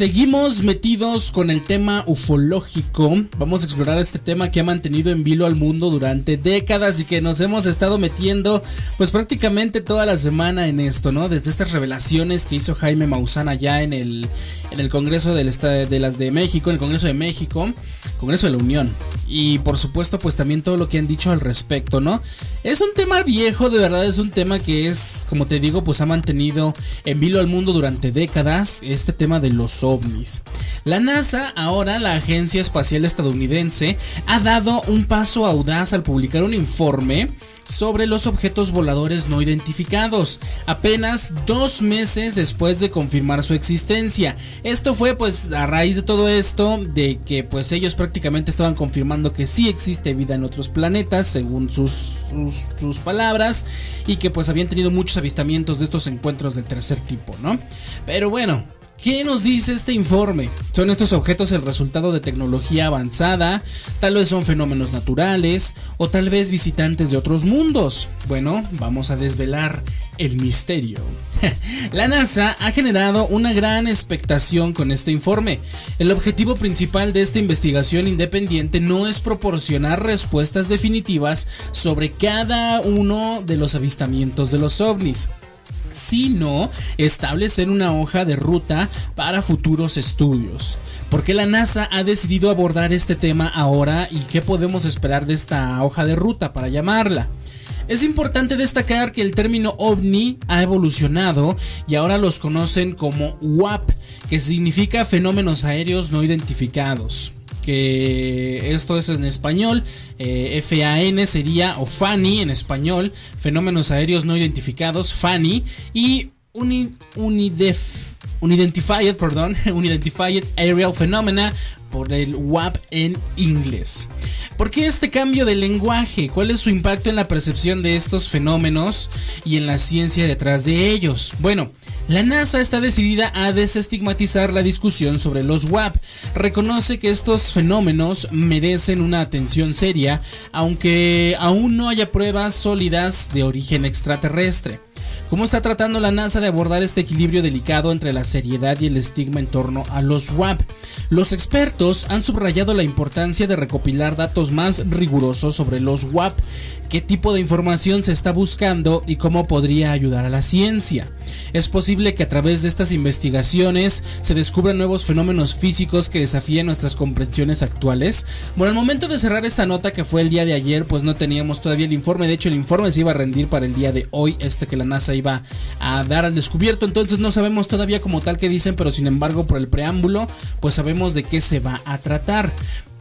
Seguimos metidos con el tema ufológico. Vamos a explorar este tema que ha mantenido en vilo al mundo durante décadas y que nos hemos estado metiendo pues prácticamente toda la semana en esto, ¿no? Desde estas revelaciones que hizo Jaime Maussan allá en el, en el Congreso de las de México, en el Congreso de México, Congreso de la Unión. Y por supuesto pues también todo lo que han dicho al respecto, ¿no? Es un tema viejo, de verdad es un tema que es, como te digo, pues ha mantenido en vilo al mundo durante décadas. Este tema de los La NASA, ahora la Agencia Espacial Estadounidense, ha dado un paso audaz al publicar un informe sobre los objetos voladores no identificados, apenas dos meses después de confirmar su existencia. Esto fue pues a raíz de todo esto, de que pues ellos prácticamente estaban confirmando que sí existe vida en otros planetas, según sus, sus, sus palabras, y que pues habían tenido muchos avistamientos de estos encuentros del tercer tipo, ¿no? Pero bueno, ¿Qué nos dice este informe? ¿Son estos objetos el resultado de tecnología avanzada? ¿Tal vez son fenómenos naturales? ¿O tal vez visitantes de otros mundos? Bueno, vamos a desvelar el misterio. La NASA ha generado una gran expectación con este informe. El objetivo principal de esta investigación independiente no es proporcionar respuestas definitivas sobre cada uno de los avistamientos de los ovnis sino establecer una hoja de ruta para futuros estudios. ¿Por qué la NASA ha decidido abordar este tema ahora y qué podemos esperar de esta hoja de ruta para llamarla? Es importante destacar que el término ovni ha evolucionado y ahora los conocen como WAP, que significa fenómenos aéreos no identificados que esto es en español, eh, FAN sería, o FANI en español, fenómenos aéreos no identificados, FANI, y un Unidentified, perdón, Unidentified Aerial Phenomena por el WAP en inglés. ¿Por qué este cambio de lenguaje? ¿Cuál es su impacto en la percepción de estos fenómenos y en la ciencia detrás de ellos? Bueno, la NASA está decidida a desestigmatizar la discusión sobre los WAP. Reconoce que estos fenómenos merecen una atención seria, aunque aún no haya pruebas sólidas de origen extraterrestre. ¿Cómo está tratando la NASA de abordar este equilibrio delicado entre la seriedad y el estigma en torno a los WAP? Los expertos han subrayado la importancia de recopilar datos más rigurosos sobre los WAP, qué tipo de información se está buscando y cómo podría ayudar a la ciencia. Es posible que a través de estas investigaciones se descubran nuevos fenómenos físicos que desafíen nuestras comprensiones actuales. Bueno, al momento de cerrar esta nota que fue el día de ayer, pues no teníamos todavía el informe, de hecho el informe se iba a rendir para el día de hoy, este que la NASA iba a dar al descubierto. Entonces no sabemos todavía como tal que dicen, pero sin embargo por el preámbulo, pues sabemos de qué se va a tratar.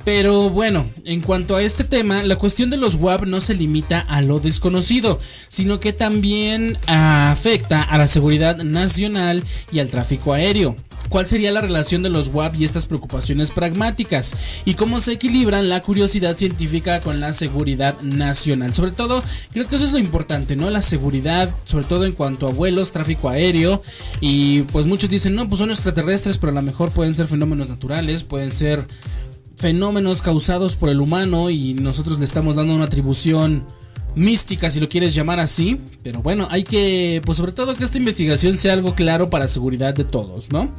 Pero bueno, en cuanto a este tema, la cuestión de los WAP no se limita a lo desconocido, sino que también afecta a la seguridad nacional y al tráfico aéreo. ¿Cuál sería la relación de los WAP y estas preocupaciones pragmáticas? ¿Y cómo se equilibran la curiosidad científica con la seguridad nacional? Sobre todo, creo que eso es lo importante, ¿no? La seguridad, sobre todo en cuanto a vuelos, tráfico aéreo. Y pues muchos dicen, no, pues son extraterrestres, pero a lo mejor pueden ser fenómenos naturales, pueden ser fenómenos causados por el humano y nosotros le estamos dando una atribución mística si lo quieres llamar así, pero bueno, hay que, pues sobre todo que esta investigación sea algo claro para seguridad de todos, ¿no?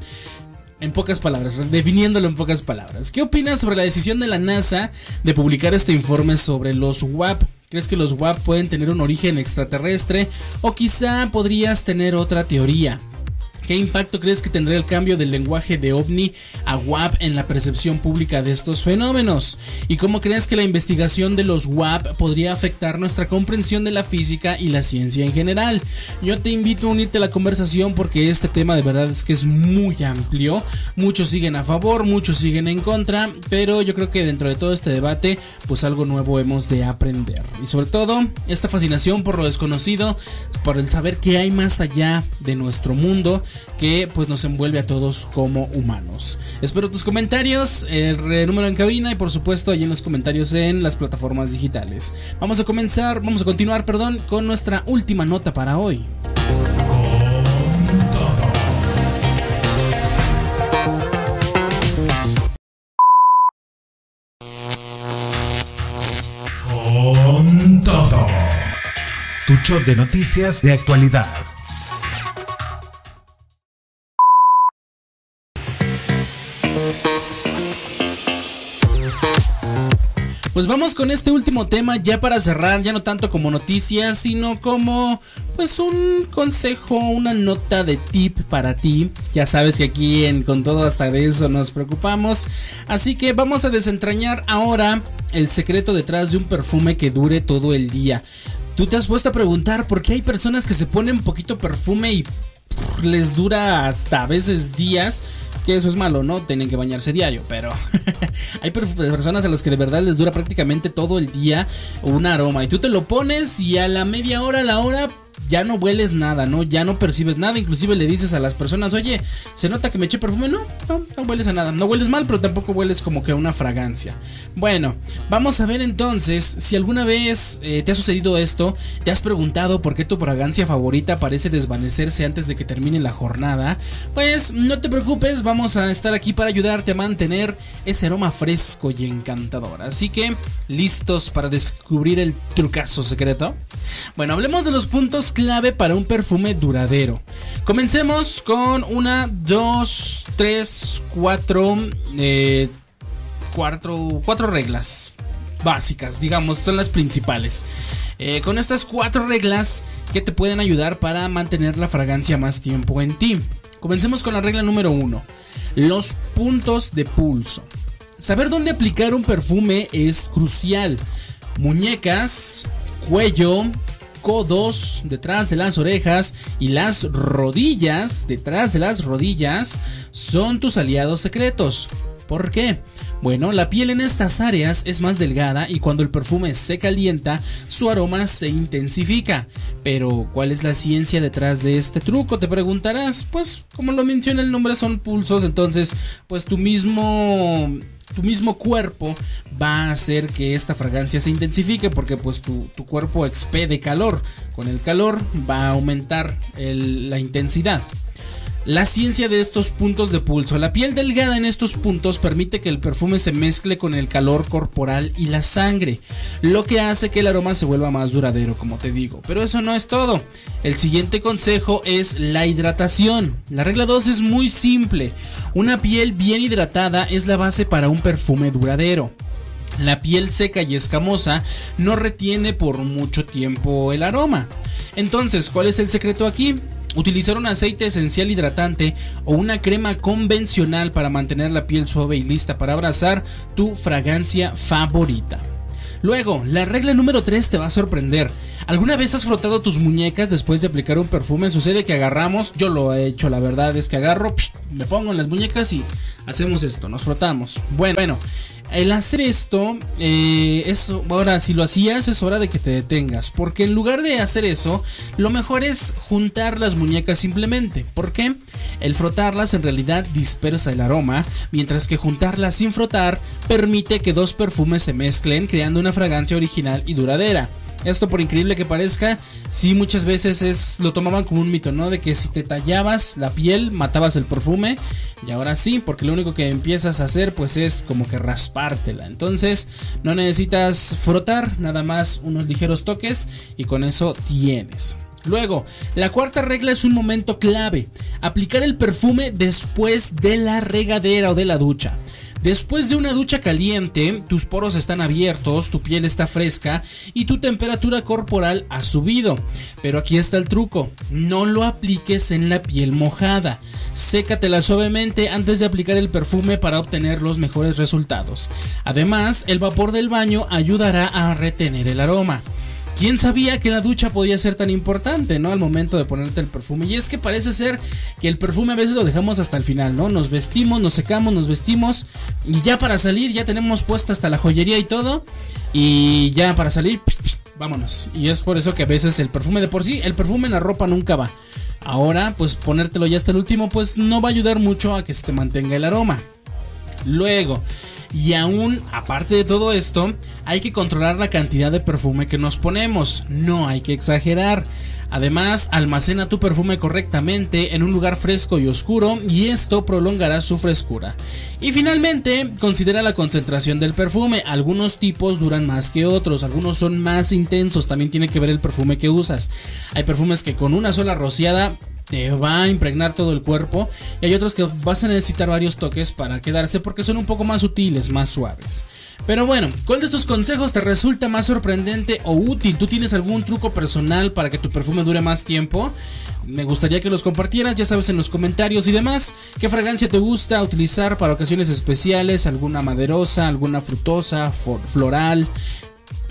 En pocas palabras, definiéndolo en pocas palabras. ¿Qué opinas sobre la decisión de la NASA de publicar este informe sobre los WAP? ¿Crees que los WAP pueden tener un origen extraterrestre? O quizá podrías tener otra teoría. ¿Qué impacto crees que tendrá el cambio del lenguaje de ovni a WAP en la percepción pública de estos fenómenos? ¿Y cómo crees que la investigación de los WAP podría afectar nuestra comprensión de la física y la ciencia en general? Yo te invito a unirte a la conversación porque este tema de verdad es que es muy amplio. Muchos siguen a favor, muchos siguen en contra, pero yo creo que dentro de todo este debate, pues algo nuevo hemos de aprender. Y sobre todo, esta fascinación por lo desconocido, por el saber qué hay más allá de nuestro mundo que pues nos envuelve a todos como humanos. Espero tus comentarios, el número en cabina y por supuesto ahí en los comentarios en las plataformas digitales. Vamos a comenzar, vamos a continuar, perdón, con nuestra última nota para hoy. Con todo. Tu shot de noticias de actualidad Pues vamos con este último tema ya para cerrar, ya no tanto como noticias, sino como pues un consejo, una nota de tip para ti. Ya sabes que aquí en con todo hasta de eso nos preocupamos, así que vamos a desentrañar ahora el secreto detrás de un perfume que dure todo el día. Tú te has puesto a preguntar por qué hay personas que se ponen poquito perfume y les dura hasta a veces días eso es malo, ¿no? Tienen que bañarse diario, pero hay personas a las que de verdad les dura prácticamente todo el día un aroma y tú te lo pones y a la media hora, a la hora ya no hueles nada, ¿no? Ya no percibes nada. Inclusive le dices a las personas, oye, ¿se nota que me eché perfume? No, no, no hueles a nada. No hueles mal, pero tampoco hueles como que a una fragancia. Bueno, vamos a ver entonces si alguna vez eh, te ha sucedido esto, te has preguntado por qué tu fragancia favorita parece desvanecerse antes de que termine la jornada. Pues no te preocupes, vamos a estar aquí para ayudarte a mantener ese aroma fresco y encantador. Así que, ¿listos para descubrir el trucazo secreto? Bueno, hablemos de los puntos clave para un perfume duradero. Comencemos con una, dos, tres, cuatro, eh, cuatro, cuatro reglas básicas, digamos, son las principales. Eh, con estas cuatro reglas que te pueden ayudar para mantener la fragancia más tiempo en ti. Comencemos con la regla número uno. Los puntos de pulso. Saber dónde aplicar un perfume es crucial. Muñecas, cuello, codos detrás de las orejas y las rodillas detrás de las rodillas son tus aliados secretos. ¿Por qué? Bueno, la piel en estas áreas es más delgada y cuando el perfume se calienta, su aroma se intensifica. Pero, ¿cuál es la ciencia detrás de este truco? Te preguntarás. Pues, como lo menciona el nombre, son pulsos, entonces, pues tu mismo tu mismo cuerpo va a hacer que esta fragancia se intensifique porque pues tu, cuerpo expede calor. Con el calor va a aumentar la intensidad. La ciencia de estos puntos de pulso. La piel delgada en estos puntos permite que el perfume se mezcle con el calor corporal y la sangre, lo que hace que el aroma se vuelva más duradero, como te digo. Pero eso no es todo. El siguiente consejo es la hidratación. La regla 2 es muy simple. Una piel bien hidratada es la base para un perfume duradero. La piel seca y escamosa no retiene por mucho tiempo el aroma. Entonces, ¿cuál es el secreto aquí? Utilizar un aceite esencial hidratante o una crema convencional para mantener la piel suave y lista para abrazar tu fragancia favorita. Luego, la regla número 3 te va a sorprender. ¿Alguna vez has frotado tus muñecas después de aplicar un perfume? Sucede que agarramos, yo lo he hecho, la verdad es que agarro, me pongo en las muñecas y hacemos esto, nos frotamos. Bueno, bueno, el hacer esto, eh, es, ahora si lo hacías es hora de que te detengas, porque en lugar de hacer eso, lo mejor es juntar las muñecas simplemente. ¿Por qué? El frotarlas en realidad dispersa el aroma, mientras que juntarlas sin frotar permite que dos perfumes se mezclen creando una fragancia original y duradera. Esto por increíble que parezca, sí muchas veces es lo tomaban como un mito, ¿no? De que si te tallabas la piel matabas el perfume y ahora sí, porque lo único que empiezas a hacer pues es como que raspártela. Entonces, no necesitas frotar, nada más unos ligeros toques y con eso tienes. Luego, la cuarta regla es un momento clave, aplicar el perfume después de la regadera o de la ducha. Después de una ducha caliente, tus poros están abiertos, tu piel está fresca y tu temperatura corporal ha subido. Pero aquí está el truco, no lo apliques en la piel mojada. Sécatela suavemente antes de aplicar el perfume para obtener los mejores resultados. Además, el vapor del baño ayudará a retener el aroma. ¿Quién sabía que la ducha podía ser tan importante, ¿no? Al momento de ponerte el perfume. Y es que parece ser que el perfume a veces lo dejamos hasta el final, ¿no? Nos vestimos, nos secamos, nos vestimos. Y ya para salir, ya tenemos puesta hasta la joyería y todo. Y ya para salir, vámonos. Y es por eso que a veces el perfume de por sí, el perfume en la ropa nunca va. Ahora, pues ponértelo ya hasta el último, pues no va a ayudar mucho a que se te mantenga el aroma. Luego, y aún, aparte de todo esto, hay que controlar la cantidad de perfume que nos ponemos. No hay que exagerar. Además, almacena tu perfume correctamente en un lugar fresco y oscuro y esto prolongará su frescura. Y finalmente, considera la concentración del perfume. Algunos tipos duran más que otros, algunos son más intensos, también tiene que ver el perfume que usas. Hay perfumes que con una sola rociada te va a impregnar todo el cuerpo y hay otros que vas a necesitar varios toques para quedarse porque son un poco más sutiles, más suaves. Pero bueno, ¿cuál de estos consejos te resulta más sorprendente o útil? ¿Tú tienes algún truco personal para que tu perfume dure más tiempo? Me gustaría que los compartieras, ya sabes en los comentarios y demás. ¿Qué fragancia te gusta utilizar para ocasiones especiales? ¿Alguna maderosa, alguna frutosa, floral?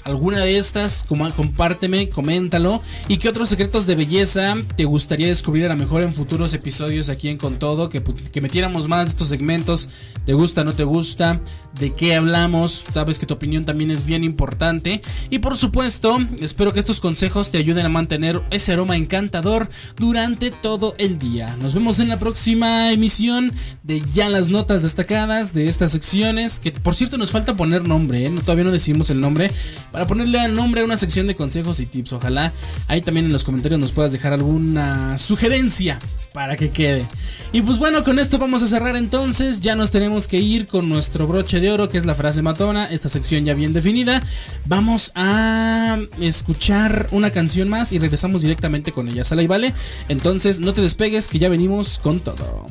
Alguna de estas, compárteme, coméntalo. ¿Y qué otros secretos de belleza te gustaría descubrir a lo mejor en futuros episodios aquí en Con Todo? Que, que metiéramos más de estos segmentos. ¿Te gusta, no te gusta? ¿De qué hablamos? Sabes que tu opinión también es bien importante. Y por supuesto, espero que estos consejos te ayuden a mantener ese aroma encantador durante todo el día. Nos vemos en la próxima emisión de ya las notas destacadas de estas secciones. Que por cierto nos falta poner nombre, ¿eh? todavía no decimos el nombre para ponerle nombre a una sección de consejos y tips. Ojalá ahí también en los comentarios nos puedas dejar alguna sugerencia para que quede. Y pues bueno, con esto vamos a cerrar entonces. Ya nos tenemos que ir con nuestro broche de oro, que es la frase matona. Esta sección ya bien definida. Vamos a escuchar una canción más y regresamos directamente con ella. ¿Sale y vale? Entonces no te despegues, que ya venimos con todo.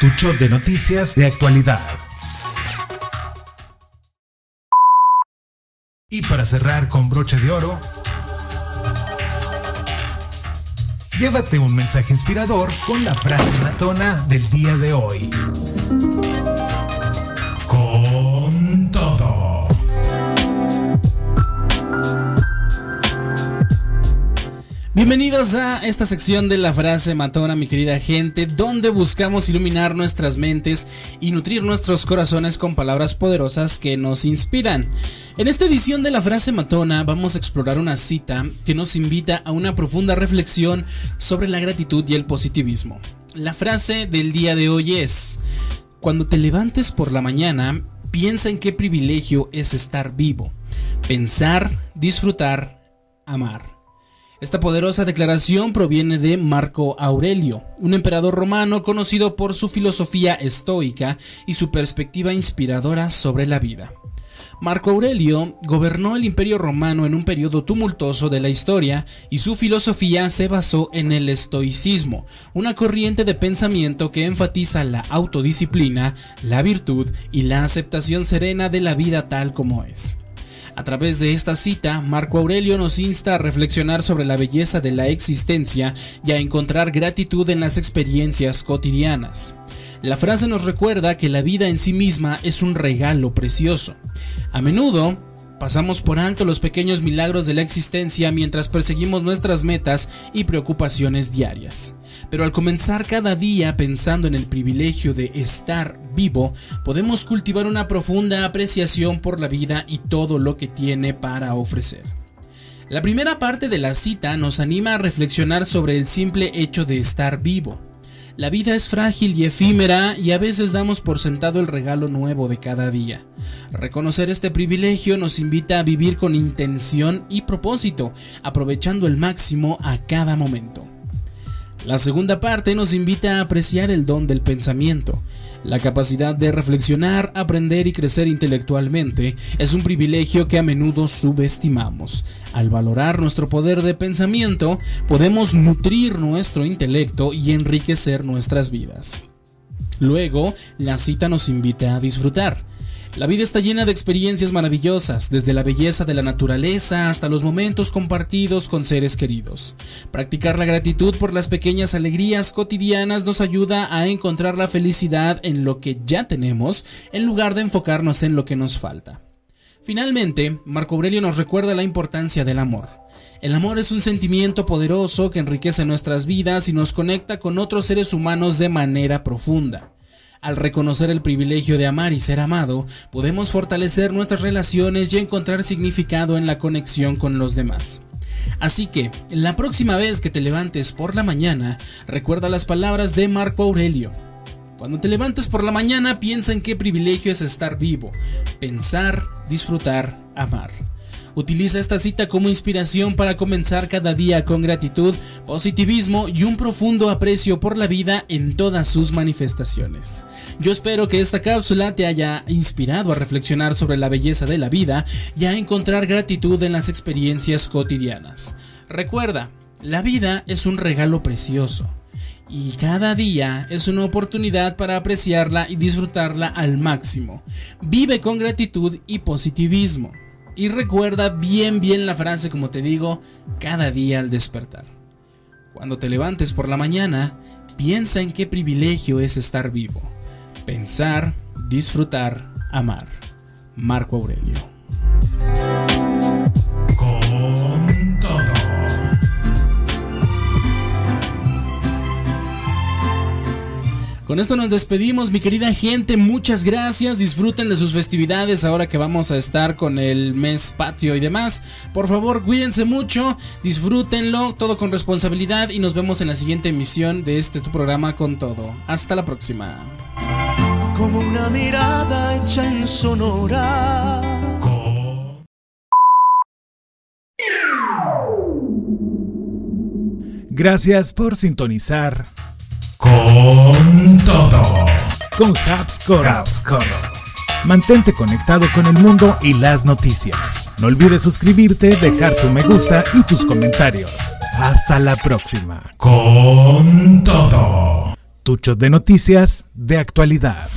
Tu show de noticias de actualidad. Y para cerrar con broche de oro, llévate un mensaje inspirador con la frase matona del día de hoy. Bienvenidos a esta sección de la frase matona, mi querida gente, donde buscamos iluminar nuestras mentes y nutrir nuestros corazones con palabras poderosas que nos inspiran. En esta edición de la frase matona vamos a explorar una cita que nos invita a una profunda reflexión sobre la gratitud y el positivismo. La frase del día de hoy es, cuando te levantes por la mañana, piensa en qué privilegio es estar vivo, pensar, disfrutar, amar. Esta poderosa declaración proviene de Marco Aurelio, un emperador romano conocido por su filosofía estoica y su perspectiva inspiradora sobre la vida. Marco Aurelio gobernó el imperio romano en un periodo tumultuoso de la historia y su filosofía se basó en el estoicismo, una corriente de pensamiento que enfatiza la autodisciplina, la virtud y la aceptación serena de la vida tal como es. A través de esta cita, Marco Aurelio nos insta a reflexionar sobre la belleza de la existencia y a encontrar gratitud en las experiencias cotidianas. La frase nos recuerda que la vida en sí misma es un regalo precioso. A menudo, Pasamos por alto los pequeños milagros de la existencia mientras perseguimos nuestras metas y preocupaciones diarias. Pero al comenzar cada día pensando en el privilegio de estar vivo, podemos cultivar una profunda apreciación por la vida y todo lo que tiene para ofrecer. La primera parte de la cita nos anima a reflexionar sobre el simple hecho de estar vivo. La vida es frágil y efímera y a veces damos por sentado el regalo nuevo de cada día. Reconocer este privilegio nos invita a vivir con intención y propósito, aprovechando el máximo a cada momento. La segunda parte nos invita a apreciar el don del pensamiento, la capacidad de reflexionar, aprender y crecer intelectualmente es un privilegio que a menudo subestimamos. Al valorar nuestro poder de pensamiento, podemos nutrir nuestro intelecto y enriquecer nuestras vidas. Luego, la cita nos invita a disfrutar. La vida está llena de experiencias maravillosas, desde la belleza de la naturaleza hasta los momentos compartidos con seres queridos. Practicar la gratitud por las pequeñas alegrías cotidianas nos ayuda a encontrar la felicidad en lo que ya tenemos, en lugar de enfocarnos en lo que nos falta. Finalmente, Marco Aurelio nos recuerda la importancia del amor. El amor es un sentimiento poderoso que enriquece nuestras vidas y nos conecta con otros seres humanos de manera profunda. Al reconocer el privilegio de amar y ser amado, podemos fortalecer nuestras relaciones y encontrar significado en la conexión con los demás. Así que, la próxima vez que te levantes por la mañana, recuerda las palabras de Marco Aurelio. Cuando te levantes por la mañana, piensa en qué privilegio es estar vivo, pensar, disfrutar, amar. Utiliza esta cita como inspiración para comenzar cada día con gratitud, positivismo y un profundo aprecio por la vida en todas sus manifestaciones. Yo espero que esta cápsula te haya inspirado a reflexionar sobre la belleza de la vida y a encontrar gratitud en las experiencias cotidianas. Recuerda, la vida es un regalo precioso y cada día es una oportunidad para apreciarla y disfrutarla al máximo. Vive con gratitud y positivismo. Y recuerda bien bien la frase como te digo cada día al despertar. Cuando te levantes por la mañana, piensa en qué privilegio es estar vivo. Pensar, disfrutar, amar. Marco Aurelio. Con esto nos despedimos, mi querida gente. Muchas gracias. Disfruten de sus festividades ahora que vamos a estar con el mes patio y demás. Por favor, cuídense mucho, disfrútenlo, todo con responsabilidad y nos vemos en la siguiente emisión de este tu programa con todo. Hasta la próxima. Como una mirada hecha en sonora. Gracias por sintonizar con todo. Con Habscore. Mantente conectado con el mundo y las noticias. No olvides suscribirte, dejar tu me gusta y tus comentarios. Hasta la próxima. Con todo. Tucho de noticias de actualidad.